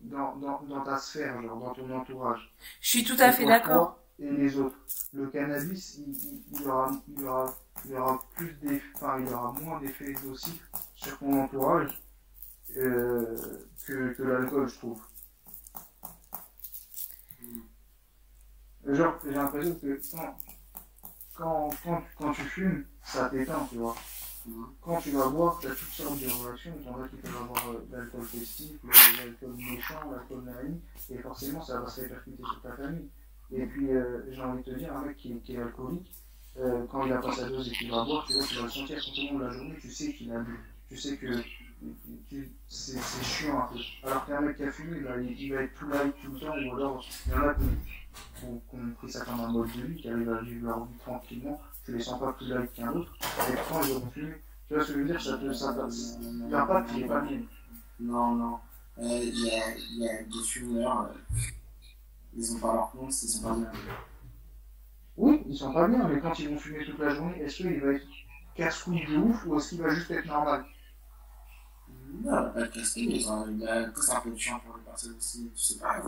[SPEAKER 1] dans, dans, dans ta sphère, genre, dans ton entourage.
[SPEAKER 2] Je suis tout à fait d'accord.
[SPEAKER 1] Et les autres. Le cannabis, il, il, aura, il aura, il y aura plus enfin, il aura moins d'effets nocifs sur ton entourage, euh, que, que l'alcool, je trouve. Genre, j'ai l'impression que quand, quand, quand, quand tu fumes, ça t'éteint, tu vois.
[SPEAKER 4] Mhm.
[SPEAKER 1] Quand tu vas boire, tu as toutes sortes de réactions. Il y en a qui peuvent avoir euh, de l'alcool festif, de l'alcool méchant, l'alcool naïf, et forcément, ça va se répercuter sur ta famille. Et puis, euh, j'ai envie de te dire, un mec qui, qui est alcoolique, euh, quand il a pas sa dose et qu'il va boire, tu vois, tu vas le sentir tout au long de la journée, tu sais qu'il a bu. Tu sais que c'est chiant un peu. Alors qu'un mec qui a fumé, il, il va être tout light tout le temps, ou alors il y en a qui ont ont pris ça comme un mode de vie, qui arrivent à vivre leur vie tranquillement, tu les sens pas plus light qu'un autre, et pourtant ils auront fumé. Tu vois ce que je veux dire Ça te, ça. L'impact, il est pas bien.
[SPEAKER 4] Non, non. Euh, Il y, a, y a des fumeurs, ils ont pas leur compte, ils sont pas bien.
[SPEAKER 1] Oui, ils sont pas bien, mais quand ils vont fumer toute la journée, est-ce qu'il va être casse-couille de ouf, ou est-ce qu'il va juste être normal?
[SPEAKER 4] Non, on va pas être ont il y a- que ça peut être chiant pour les personnes aussi, je sais pas.
[SPEAKER 1] Ouais,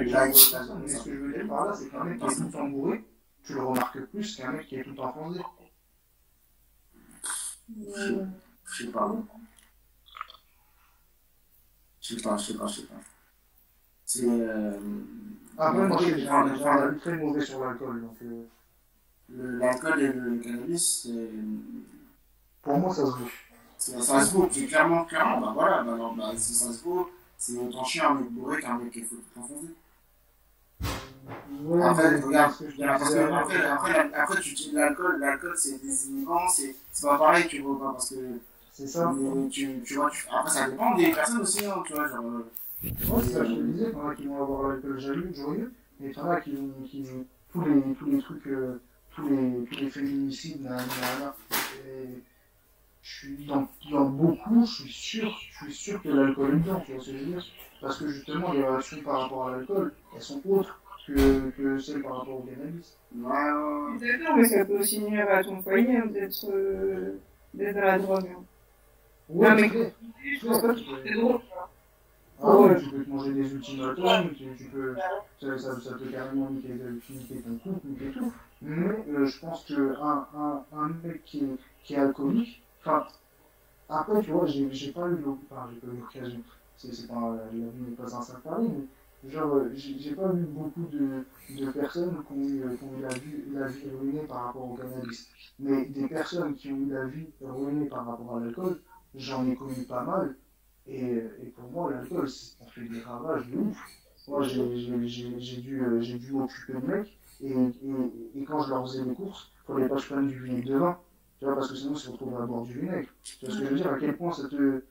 [SPEAKER 1] être mais ce que je veux dire par là, c'est qu'un mec qui est tout le temps bourré, tu le remarques plus qu'un mec qui est tout le temps foncé.
[SPEAKER 4] Je sais pas. Je sais pas, je sais pas, je sais pas. C'est. Euh,
[SPEAKER 1] Après, moi, j'ai un très mauvais sur l'alcool, donc euh,
[SPEAKER 4] L'alcool et le cannabis, c'est.
[SPEAKER 1] pour moi, ça se
[SPEAKER 4] c'est- Ça se vaut, c'est clairement, clairement, bah voilà, bah alors, bah, si ça se vaut, c'est autant chiant un mec bourré qu'un mec qui est enfoncé.
[SPEAKER 1] Ouais,
[SPEAKER 4] Après, regarde, parce que après, après, après, tu dis l'alcool, l'alcool c'est désinhibant, c'est c'est pas pareil, tu vois, parce que
[SPEAKER 1] c'est ça.
[SPEAKER 4] euh, tu, tu vois, tu- après ça dépend des personnes aussi, hein, tu vois, genre.
[SPEAKER 1] C'est ça que je te disais, il y en a qui vont avoir l'alcool jaloux, joyeux, et il y en a qui vont, qui tous les, tous les trucs, euh, tous les, tous les féminicides, nan, nan. Et je suis dans, dans beaucoup, je suis sûr, je suis sûr que l'alcool est dedans, tu vois ce que je veux dire Parce que justement, les réactions par rapport à l'alcool, elles sont autres que, que celles par rapport au cannabis.
[SPEAKER 4] Ouais.
[SPEAKER 3] D'accord, mais ça peut aussi nuire à ton foyer hein, d'être euh, d'être à la drogue. hein.
[SPEAKER 1] Ouais,
[SPEAKER 3] Non, mais-
[SPEAKER 1] clair.
[SPEAKER 3] Je pense pas que c'est drôle.
[SPEAKER 1] Ah ouais, tu peux te manger des ultimatums, tu, tu peux, ça, ça, ça peut carrément niquer, niquer ton couple, niquer tout. Mais euh, je pense qu'un un, un mec qui est, qui est alcoolique, enfin, après, tu vois, j'ai pas eu enfin, j'ai pas eu l'occasion, c'est pas, la vie n'est pas un saint Paris, mais genre, euh, j'ai pas vu beaucoup de, de personnes qui ont eu, qui ont eu la, vie, la vie ruinée par rapport au cannabis. Mais des personnes qui ont eu la vie ruinée par rapport à l'alcool, j'en ai connu pas mal. Et, et pour moi, l'alcool, ça fait des ravages de ouf. Moi, j'ai dû, euh, dû m'occuper de mecs, et, et, et quand je leur faisais les courses, il fallait pas que je prenne du vinaigre de vin. Tu vois, parce que sinon, ils se retrouvent à boire du vinaigre. Tu vois ce que je veux dire? À quel point ça te.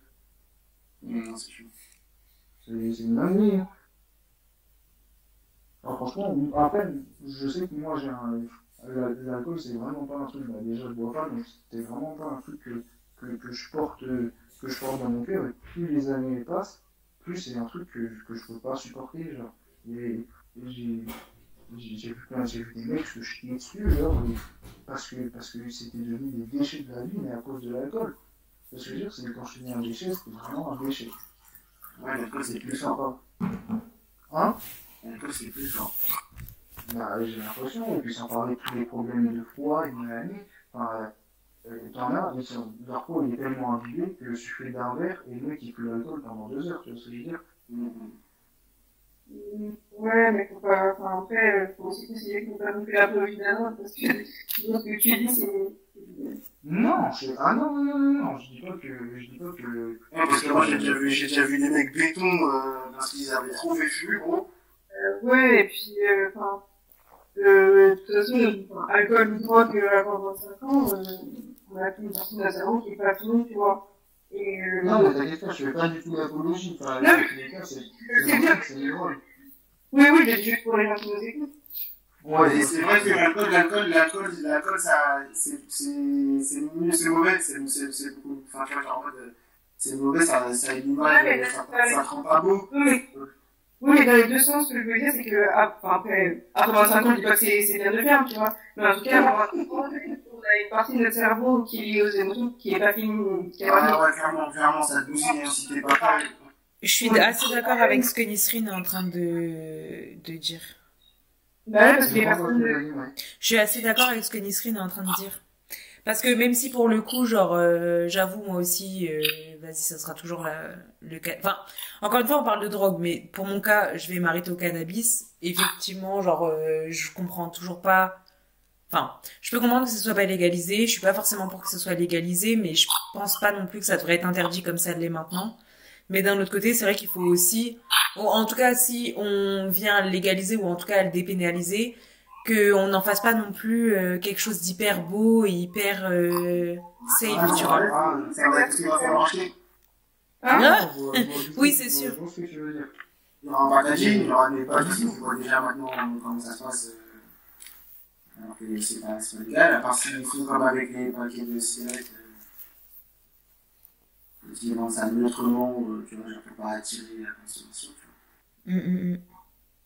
[SPEAKER 4] Non, c'est chaud.
[SPEAKER 1] C'est une dinguerie. Hein. Alors, franchement, après, je sais que moi, j'ai un. la- L'alcool, c'est vraiment pas un truc. Bah, déjà, je bois pas, donc c'était vraiment pas un truc que, que, que je porte, euh, que je porte dans mon cœur. Et plus les années passent, plus c'est un truc que, que je peux pas supporter. Genre. Et, et j'ai. Vu, plein- j'ai vu des mecs se chier dessus, genre, et- parce que parce que c'était devenu des déchets de la vie, mais à cause de l'alcool. Ce que je veux dire, c'est quand je dis un déchet, c'était vraiment un déchet.
[SPEAKER 4] Ouais, l'alcool, c'est plus
[SPEAKER 1] sympa. Hein?
[SPEAKER 4] L'alcool, c'est plus fort.
[SPEAKER 1] bah, J'ai l'impression, et puis sans parler de tous les problèmes de foie, une maladie. Enfin, euh, t'en as, ils sont, leur foie il est tellement imbibé que je suis d'un verre et le mec il pue l'alcool pendant deux heures, tu vois ce que je veux dire?
[SPEAKER 4] Mhm.
[SPEAKER 3] Ouais, mais faut pas, enfin, après, euh, faut aussi préciser qu'il faut pas non plus l'apologie d'un autre, parce que, ce que tu dis, c'est,
[SPEAKER 1] Non, je... ah non, non, non, non, non, je dis pas que, je dis pas que,
[SPEAKER 4] Ouais, parce que moi, j'ai déjà vu, j'ai déjà vu des mecs béton, euh, parce qu'ils avaient trop vécu, gros.
[SPEAKER 3] euh, ouais, et puis, euh, enfin, euh, de toute façon, alcool ou drogue, euh, avant 25 ans, euh, on a plus une partie de la cerveau qui est pas finie, tu vois. Et, euh,
[SPEAKER 1] non, mais t'inquiète pas, je fais pas du tout l'apologie, enfin,
[SPEAKER 3] Non,
[SPEAKER 1] c'est,
[SPEAKER 3] bien.
[SPEAKER 1] c'est drôle.
[SPEAKER 3] oui, oui, j'ai juste pour les gens qui nous écoutent.
[SPEAKER 1] Ouais,
[SPEAKER 4] Et c'est vrai que l'alcool, l'alcool, l'alcool, l'alcool, ça, c'est, c'est, c'est mieux, c'est mauvais, c'est, c'est, c'est beaucoup, enfin, tu vois, genre, en mode, euh, c'est mauvais, ça, ça a une
[SPEAKER 3] Ouais, mais
[SPEAKER 4] image, ça,
[SPEAKER 3] ça-
[SPEAKER 4] ça rend pas beau.
[SPEAKER 3] Oui, mais, dans les deux sens, ce que je veux dire, c'est que, ah, enfin, après, après 25 ans, je dis pas que c'est, c'est bien de faire, tu vois. Mais en tout cas, à 25 ans, on a une partie de notre cerveau qui est liée aux émotions, qui est pas finie, qui est.
[SPEAKER 4] Ah ouais, clairement, clairement, ça bousille, hein, si t'es pas prêt.
[SPEAKER 2] Je suis assez d'accord avec ce que Nisrine est en train de, de dire.
[SPEAKER 3] Bah ouais, parce que les
[SPEAKER 1] vraiment
[SPEAKER 3] personnes.
[SPEAKER 2] Je suis assez d'accord avec ce que Nisrine est en train de dire. Parce que même si pour le coup, genre, euh, j'avoue moi aussi, euh, vas-y, ça sera toujours la, le cas. Enfin, encore une fois, on parle de drogue, mais pour mon cas, je vais m'arrêter au cannabis. Effectivement, genre, euh, je comprends toujours pas. Enfin, je peux comprendre que ce soit pas légalisé. Je suis pas forcément pour que ce soit légalisé, mais je pense pas non plus que ça devrait être interdit comme ça l'est maintenant. Mais d'un autre côté, c'est vrai qu'il faut aussi, en tout cas, si on vient légaliser ou en tout cas le dépénaliser, qu'on n'en fasse pas non plus euh, quelque chose d'hyper beau et hyper euh, safe, tu vois.
[SPEAKER 1] Ah,
[SPEAKER 4] Ça va être, falloir acheter.
[SPEAKER 3] hein,
[SPEAKER 2] Ah
[SPEAKER 1] du tout-
[SPEAKER 2] Oui, c'est sûr.
[SPEAKER 1] je vois ce que tu veux dire.
[SPEAKER 4] Il y aura un packaging, il y aura des packaging, on voit déjà maintenant comment ça se passe. euh, Alors que c'est pas, pas légal, à part s'ils font comme avec les paquets de cigarettes. Euh, s'ils vendent ça neutrement, euh, tu vois, pour pas attirer la consommation, tu vois.
[SPEAKER 2] Mm, mm, mm.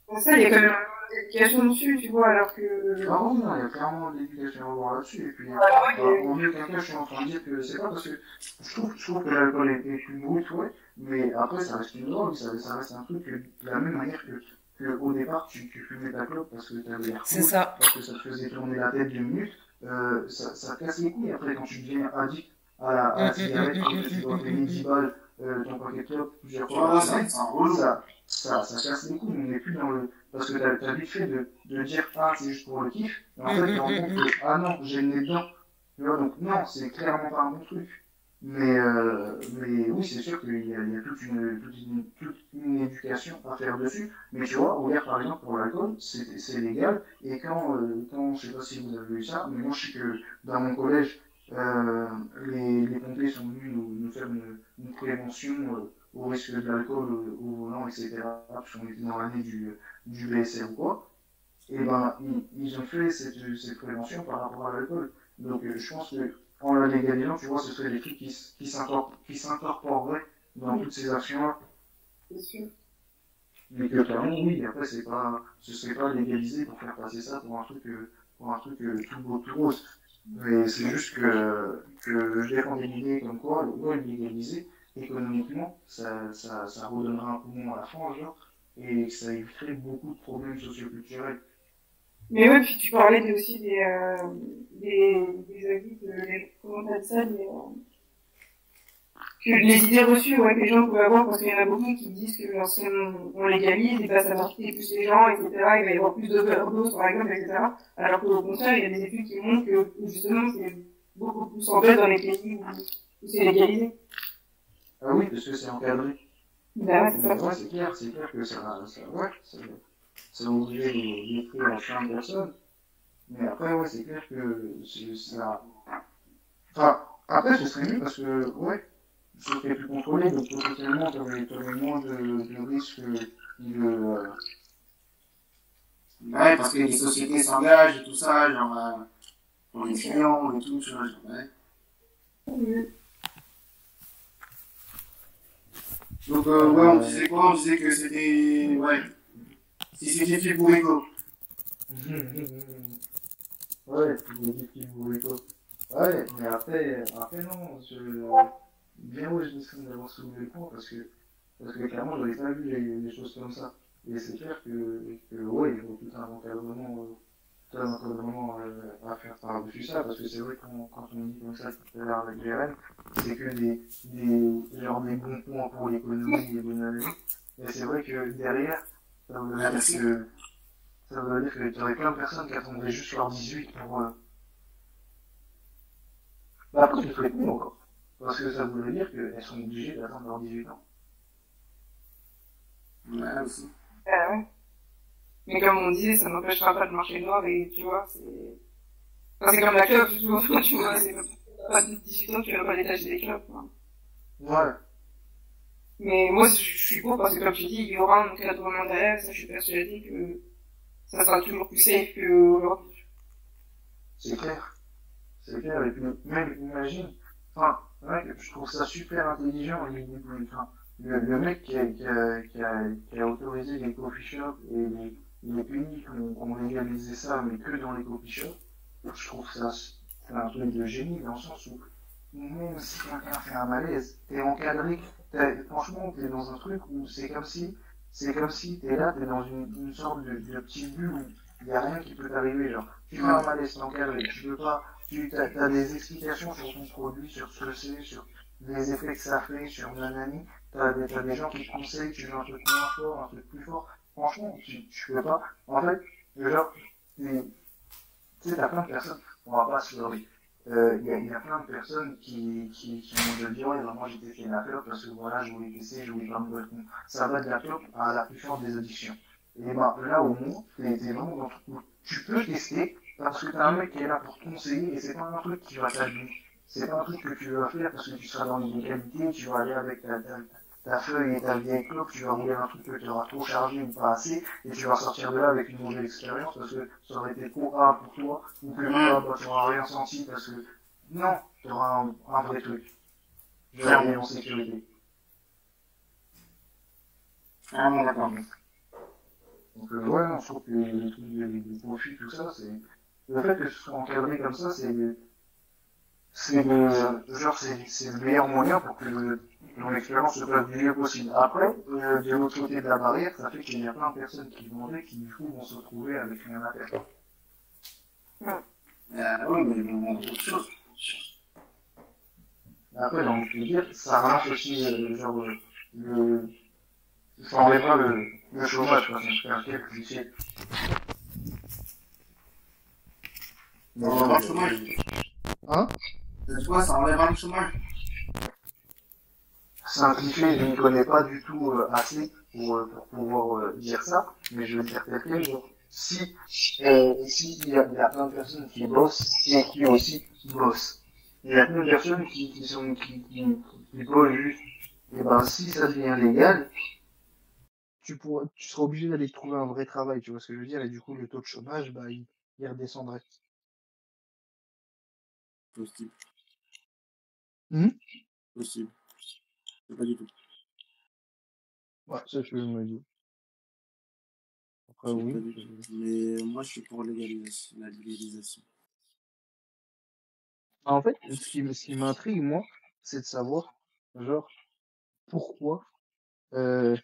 [SPEAKER 3] Pour ça, il y a quand même une éducation dessus, tu vois, alors que,
[SPEAKER 1] Ah oui, non, il y a clairement de l'éducation à voir là-dessus. Et puis,
[SPEAKER 3] Ah ouais,
[SPEAKER 1] euh, en mieux qu'un cas, je suis en train de dire que c'est pas parce que je trouve, je trouve que l'alcool est, est une brute, ouais, mais après, ça reste une drogue, ça, ça reste un truc que, de la même manière que, que au départ, tu, tu fumais ta clope parce que t'avais l'air
[SPEAKER 2] C'est
[SPEAKER 1] cool,
[SPEAKER 2] ça.
[SPEAKER 1] parce que ça te faisait tourner la tête deux minutes, euh, ça, ça te casse les couilles après quand tu deviens addict à la, à la
[SPEAKER 2] Mm, mm,
[SPEAKER 1] cigarette,
[SPEAKER 2] mm,
[SPEAKER 1] quand
[SPEAKER 2] mm,
[SPEAKER 1] tu dois payer
[SPEAKER 2] mm,
[SPEAKER 1] 10 balles, euh, ton de clopes plusieurs fois
[SPEAKER 4] ça,
[SPEAKER 1] ça, ça, ça casse les couilles, on n'est plus dans le. Parce que t'as as vite fait de, de dire, ah, c'est juste pour le kiff, et en fait, tu te rends compte que, ah non, j'ai le nez dedans. Tu vois, donc, non, c'est clairement pas un bon truc. Mais, euh, mais oui, c'est sûr qu'il y a, il y a toute, une, toute, une, toute une éducation à faire dessus. Mais tu vois, regarde par exemple pour l'alcool, c'est c'est légal. Et quand, euh, quand, je sais pas si vous avez vu ça, mais moi je sais que dans mon collège, euh, les, les pompiers sont venus nous, nous faire une, une prévention euh, au risque de l'alcool au, au volant, etc. Parce qu'on était dans l'année du, du BSR ou quoi. Et ben, ils, ils ont fait cette, cette prévention par rapport à l'alcool. Donc euh, je pense que en la légalisant, tu vois, ce serait des trucs qui, qui s'incorpor- qui s'incorporeraient dans toutes ces actions-là.
[SPEAKER 3] c'est sûr.
[SPEAKER 1] Mais que clairement, oui, après, c'est pas, ce serait pas légalisé pour faire passer ça pour un truc, euh, pour un truc euh, tout beau, tout rose. Mais c'est juste que, que je défendais l'idée comme quoi, ouais, légaliser, économiquement, ça, ça, ça redonnera un poumon à la France, genre, et ça éviterait beaucoup de problèmes socioculturels.
[SPEAKER 3] Mais ouais, puis tu parlais aussi des, euh, des, des avis de, comment t'as ça, les idées reçues, ouais, que les gens peuvent avoir, parce qu'il y en a beaucoup qui disent que, si on, on légalise, et ben, ça va affecter plus les gens, etc., il va y avoir plus d'overdoses, par exemple, etc., alors qu'au contraire, il y a des études qui montrent que, justement, c'est beaucoup plus en fait dans les pays où, où c'est légalisé.
[SPEAKER 1] Ah oui, parce que c'est encadré.
[SPEAKER 3] Ouais, c'est.
[SPEAKER 1] Ouais, c'est clair, c'est clair que ça, ça ouais, ça, ça ouvrirait les esprits à plein de personnes. Mais après, ouais, c'est clair que ça. Enfin, après, ce serait mieux parce que, ouais, ce serait plus contrôlé, donc potentiellement, t'aurais t'aurais moins de, de risques de. Euh...
[SPEAKER 4] Ouais, parce que les sociétés s'engagent et tout ça, genre, euh, pour les clients et tout, tu vois, genre, ouais. Donc, euh, ouais, on disait quoi? On disait que c'était. Ouais. Si c'était fait pour Rico.
[SPEAKER 1] ouais, c'est des pour Rico. Ouais, mais après, après non, je. Bien ouais, je d'avoir soulevé le point parce que, parce que clairement, j'avais pas vu les, choses comme ça. Et c'est clair que, que, ouais, il faut tout un encadrement. Euh, tout un encadrement euh, à faire par-dessus ça, parce que c'est vrai qu'on, quand on dit comme ça tout à l'heure avec Jérém, c'est que des, des, genre des bons points pour l'économie et les bonnes années. Et c'est vrai que derrière, ça veut dire que, ça veut dire que tu aurais plein de personnes qui attendraient juste leur 18 pour, euh... bah après, je ferais plus encore. Parce que ça voudrait dire qu'elles sont obligées d'attendre leur 18 ans.
[SPEAKER 4] Ouais, aussi.
[SPEAKER 3] Euh, ouais. Mais comme on disait, ça n'empêchera pas de marcher noir et tu vois, c'est. Enfin, c'est comme la clope, tu vois, tu vois, c'est pas de 18 ans, tu vas pas détacher des clopes. Hein.
[SPEAKER 1] Ouais.
[SPEAKER 3] Mais moi, je suis pour parce que comme tu dis, il y aura un encadrement derrière, ça, je suis persuadé que ça sera toujours plus safe qu'aujourd'hui.
[SPEAKER 1] C'est clair. C'est clair, et puis même, imagine, enfin, ouais, je trouve ça super intelligent, enfin, le, le mec qui a, qui, a, qui, a, qui a autorisé les coffee shops et les, les pays qui ont, ont légalisé ça, mais que dans les coffee shops, je trouve ça un truc de génie dans le sens où même si quelqu'un fait un malaise, t'es encadré, t'es, franchement t'es dans un truc où c'est comme si c'est comme si t'es là, t'es dans une, une sorte de, de petite bulle où il n'y a rien qui peut t'arriver, genre tu fais un malaise, t'es encadré, tu peux pas, tu as, as des explications sur ton produit, sur ce que c'est, sur les effets que ça fait, sur nanani, des, t'as des gens qui te conseillent, tu veux un truc moins fort, un truc plus fort, franchement, tu, tu peux pas. En fait, genre, tu sais, t'as plein de personnes, on va pas se leurrer. Il euh, y, a, plein de personnes qui, qui, qui m'ont dit, ouais, moi j'ai testé la clope parce que voilà, je voulais tester, je voulais pas me. Ça va de la clope à la plus forte des addictions. Et bah, là, au moins, t'es, vraiment dans tu peux tester parce que t'as un mec qui est là pour te conseiller et c'est pas un truc qui va t'abuser. C'est pas un truc que tu vas faire parce que tu seras dans l'illégalité, tu vas aller avec ta, ta, ta feuille et ta vieille clope, tu vas rouler un truc que tu auras trop chargé ou pas assez, et tu vas sortir de là avec une mauvaise expérience parce que ça aurait été trop A pour toi, ou que là, bah, tu n'auras rien senti parce que, non, tu auras un, un, vrai truc. Je vais aller en sécurité.
[SPEAKER 4] Ah bon, d'accord.
[SPEAKER 1] Donc, euh, ouais, non, je trouve que les trucs de profit, tout ça, c'est, le fait que ce soit encadré comme ça, c'est, c'est le, genre, c'est, c'est le meilleur moyen pour que le, mon expérience se passe du mieux possible. Après, euh, de l'autre côté de la barrière, ça fait qu'il y a plein de personnes qui demandaient qui du coup vont se retrouver avec rien à faire.
[SPEAKER 4] Euh, oui, mais ils vont autre chose.
[SPEAKER 1] Après, de te dire, ça ramasse aussi, euh, genre, euh, le, ça enlèvera le, le chômage, quoi, c'est un quel
[SPEAKER 4] Ça enlèvera le chômage.
[SPEAKER 1] Hein?
[SPEAKER 4] Tu vois, ça enlèvera le chômage.
[SPEAKER 1] C'est un cliché, je ne connais pas du tout euh, assez pour, euh, pour pouvoir euh, dire ça, mais je veux dire tel quel, genre, si, euh, si il y, a, il y a plein de personnes qui bossent et qui aussi bossent. Il y a plein de personnes qui, qui sont, qui, qui, qui bossent juste. Et ben, si ça devient légal, tu pourras, tu seras obligé d'aller trouver un vrai travail, tu vois ce que je veux dire, et du coup, le taux de chômage, bah, il, il redescendrait.
[SPEAKER 4] Possible.
[SPEAKER 1] Hmm?
[SPEAKER 4] Possible. Pas du tout.
[SPEAKER 1] Ouais, ça, je me dis. Après, oui.
[SPEAKER 4] pas. Mais moi, je suis pour légalisation, la légalisation.
[SPEAKER 1] En fait, ce qui, ce qui m'intrigue, moi, c'est de savoir, genre, pourquoi, euh,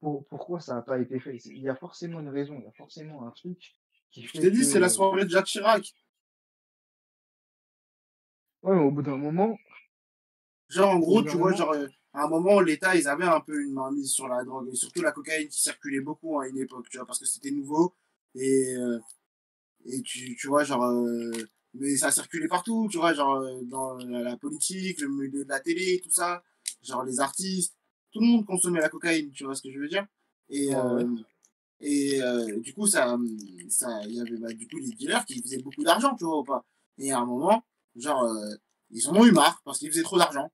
[SPEAKER 1] pour, pourquoi ça n'a pas été fait. Il y a forcément une raison, il y a forcément un truc qui
[SPEAKER 4] Je
[SPEAKER 1] fait
[SPEAKER 4] t'ai dit, c'est la soirée de Jacques Chirac.
[SPEAKER 1] Ouais, mais au bout d'un moment,
[SPEAKER 4] Genre, en gros, tu vois, genre, euh, à un moment, l'État, ils avaient un peu une mainmise sur la drogue, et surtout la cocaïne qui circulait beaucoup à une époque, tu vois, parce que c'était nouveau, et, euh, et tu, tu vois, genre, euh, mais ça circulait partout, tu vois, genre, dans la, la politique, le milieu de la télé, tout ça, genre, les artistes, tout le monde consommait la cocaïne, tu vois ce que je veux dire? Et,
[SPEAKER 1] ouais,
[SPEAKER 4] et euh, du coup, ça, ça, il y avait, bah, du coup, les dealers qui faisaient beaucoup d'argent, tu vois, ou pas? Et à un moment, genre, euh, ils en ont eu marre, parce qu'ils faisaient trop d'argent.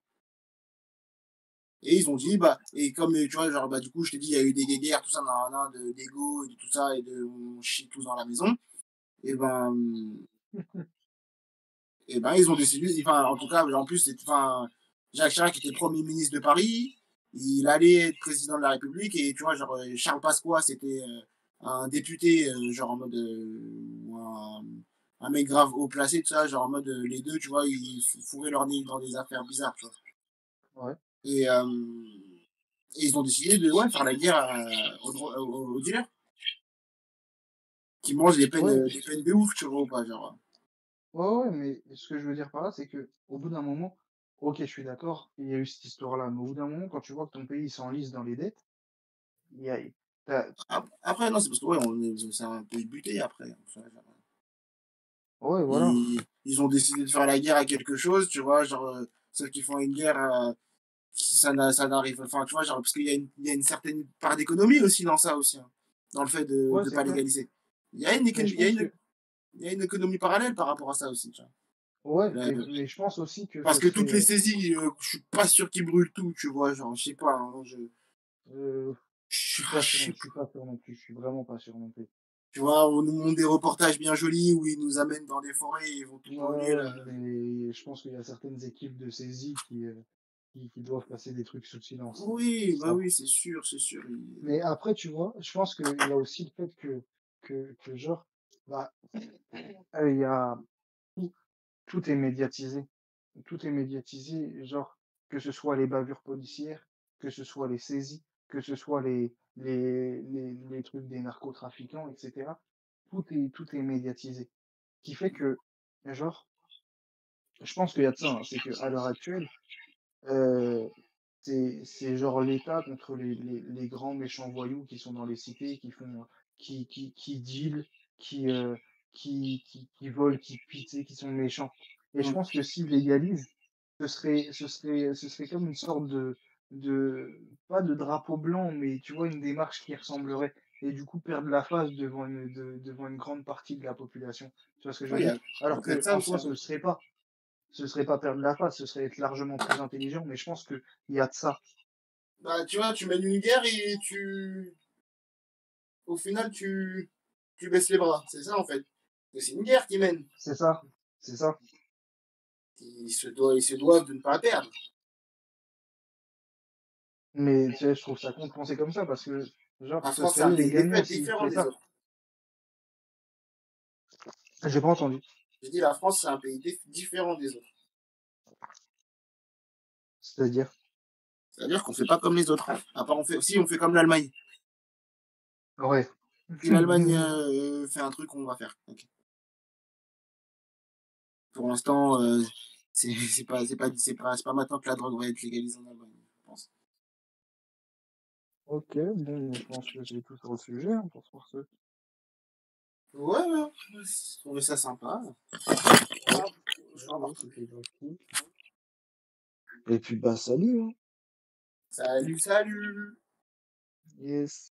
[SPEAKER 4] Et ils ont dit, bah, et comme, euh, tu vois, genre, bah, du coup, je t'ai dit, il y a eu des guerres, tout ça, nan, de, d'ego et de tout ça, et de, on chie tous dans la maison. Et ben, et ben, ils ont décidé, enfin, en tout cas, en plus, c'était, enfin, Jacques Chirac était premier ministre de Paris, il allait être président de la République, et tu vois, genre, euh, Charles Pasqua, c'était euh, un député, euh, genre, en mode, euh, un, un mec grave haut placé, tout ça, genre, en mode, euh, les deux, tu vois, ils fou- fourraient leur nez dans des affaires bizarres, tu vois.
[SPEAKER 1] ouais.
[SPEAKER 4] Et, euh, et ils ont décidé de ouais, faire la guerre à- aux, dro- aux, aux dealers qui mangent des peines,
[SPEAKER 1] Ouais,
[SPEAKER 4] euh, des peines de ouf, tu vois, ou pas, genre.
[SPEAKER 1] ouais, ouais, mais ce que je veux dire par là, c'est que au bout d'un moment, ok, je suis d'accord, il y a eu cette histoire-là, mais au bout d'un moment, quand tu vois que ton pays s'enlise dans les dettes, il y a,
[SPEAKER 4] Après, non, c'est parce que ouais, on est, c'est un pays buté après. Enfin,
[SPEAKER 1] ouais, voilà.
[SPEAKER 4] Ils, ils ont décidé de faire la guerre à quelque chose, tu vois, genre, euh, ceux qui font une guerre, euh, ça n'a- ça n'arrive, enfin, tu vois, genre, parce qu'il y, a une- il y a une certaine part d'économie aussi dans ça aussi, hein, dans le fait de ne pas légaliser. Il y a une, il y a une, il y a une économie parallèle par rapport à ça aussi, tu vois.
[SPEAKER 1] ouais,
[SPEAKER 4] Là,
[SPEAKER 1] et- mais je pense aussi que
[SPEAKER 4] Parce
[SPEAKER 1] ce
[SPEAKER 4] que toutes les saisies, euh, je suis pas sûr qu'ils brûlent tout, tu vois, genre, je sais pas, hein, je,
[SPEAKER 1] euh, je suis pas sûr, je suis pas sûr non plus, je suis vraiment pas sûr non plus.
[SPEAKER 4] Tu vois, on nous montre des reportages bien jolis où ils nous amènent dans des forêts et ils vont tout brûler,
[SPEAKER 1] Ouais, je pense qu'il y a certaines équipes de saisie qui, euh, qui, qui doivent passer des trucs sous silence.
[SPEAKER 4] Oui, bah oui, c'est sûr, c'est sûr.
[SPEAKER 1] Mais après, tu vois, je pense qu'il y a aussi le fait que, que, que genre, bah, euh, il y a tout, tout est médiatisé. Tout est médiatisé, genre, que ce soit les bavures policières, que ce soit les saisies, que ce soit les, les, les, les trucs des narcotrafiquants, etc. Tout est, tout est médiatisé. Qui fait que, genre, je pense qu'il y a de ça, hein, c'est qu'à l'heure actuelle, euh, c'est, genre l'État contre les, les, les grands méchants voyous qui sont dans les cités, qui font, qui, qui, qui deal, qui, euh, qui, qui, qui volent, qui pitent, qui sont méchants. Et je
[SPEAKER 4] Mm.
[SPEAKER 1] pense que s'ils légalisent, ce serait, ce serait, ce serait comme une sorte de, de, pas de drapeau blanc, mais tu vois, une démarche qui ressemblerait. Et du coup, perdre la face devant une, de- devant une grande partie de la population. Tu vois ce que je veux
[SPEAKER 4] Oui,
[SPEAKER 1] dire? Alors que,
[SPEAKER 4] ça
[SPEAKER 1] en soi,
[SPEAKER 4] hein.
[SPEAKER 1] ce ne serait pas. Ce serait pas perdre la face, ce serait être largement plus intelligent, mais je pense qu'il y a de ça.
[SPEAKER 4] Bah, tu vois, tu mènes une guerre et tu. Au final, tu. Tu baisses les bras. C'est ça, en fait. C'est une guerre qu'ils mènent.
[SPEAKER 1] C'est ça. C'est ça.
[SPEAKER 4] Ils se, doivent, ils se doivent de ne pas la perdre.
[SPEAKER 1] Mais tu sais, je trouve ça con de penser comme ça parce que, genre,
[SPEAKER 4] La
[SPEAKER 1] ce
[SPEAKER 4] France, c'est
[SPEAKER 1] les gagnants
[SPEAKER 4] des autres.
[SPEAKER 1] J'ai pas entendu.
[SPEAKER 4] Je dis, la France, c'est un pays dif- différent des autres.
[SPEAKER 1] C'est-à-dire?
[SPEAKER 4] C'est-à-dire qu'on fait pas comme les autres. À part, on fait, si, on fait comme l'Allemagne.
[SPEAKER 1] Ouais.
[SPEAKER 4] Si l'Allemagne euh, fait un truc, on va faire. Pour l'instant, euh, c'est pas, c'est pas, pas, pas maintenant que la drogue va être légalisée en Allemagne.
[SPEAKER 1] Ok, bon, je pense que c'est tout sur le sujet, hein, pour pour ce.
[SPEAKER 4] Ouais, ouais, je trouvais ça sympa. Je.
[SPEAKER 1] Et puis, bah, salut, hein.
[SPEAKER 4] Salut, salut
[SPEAKER 1] Yes.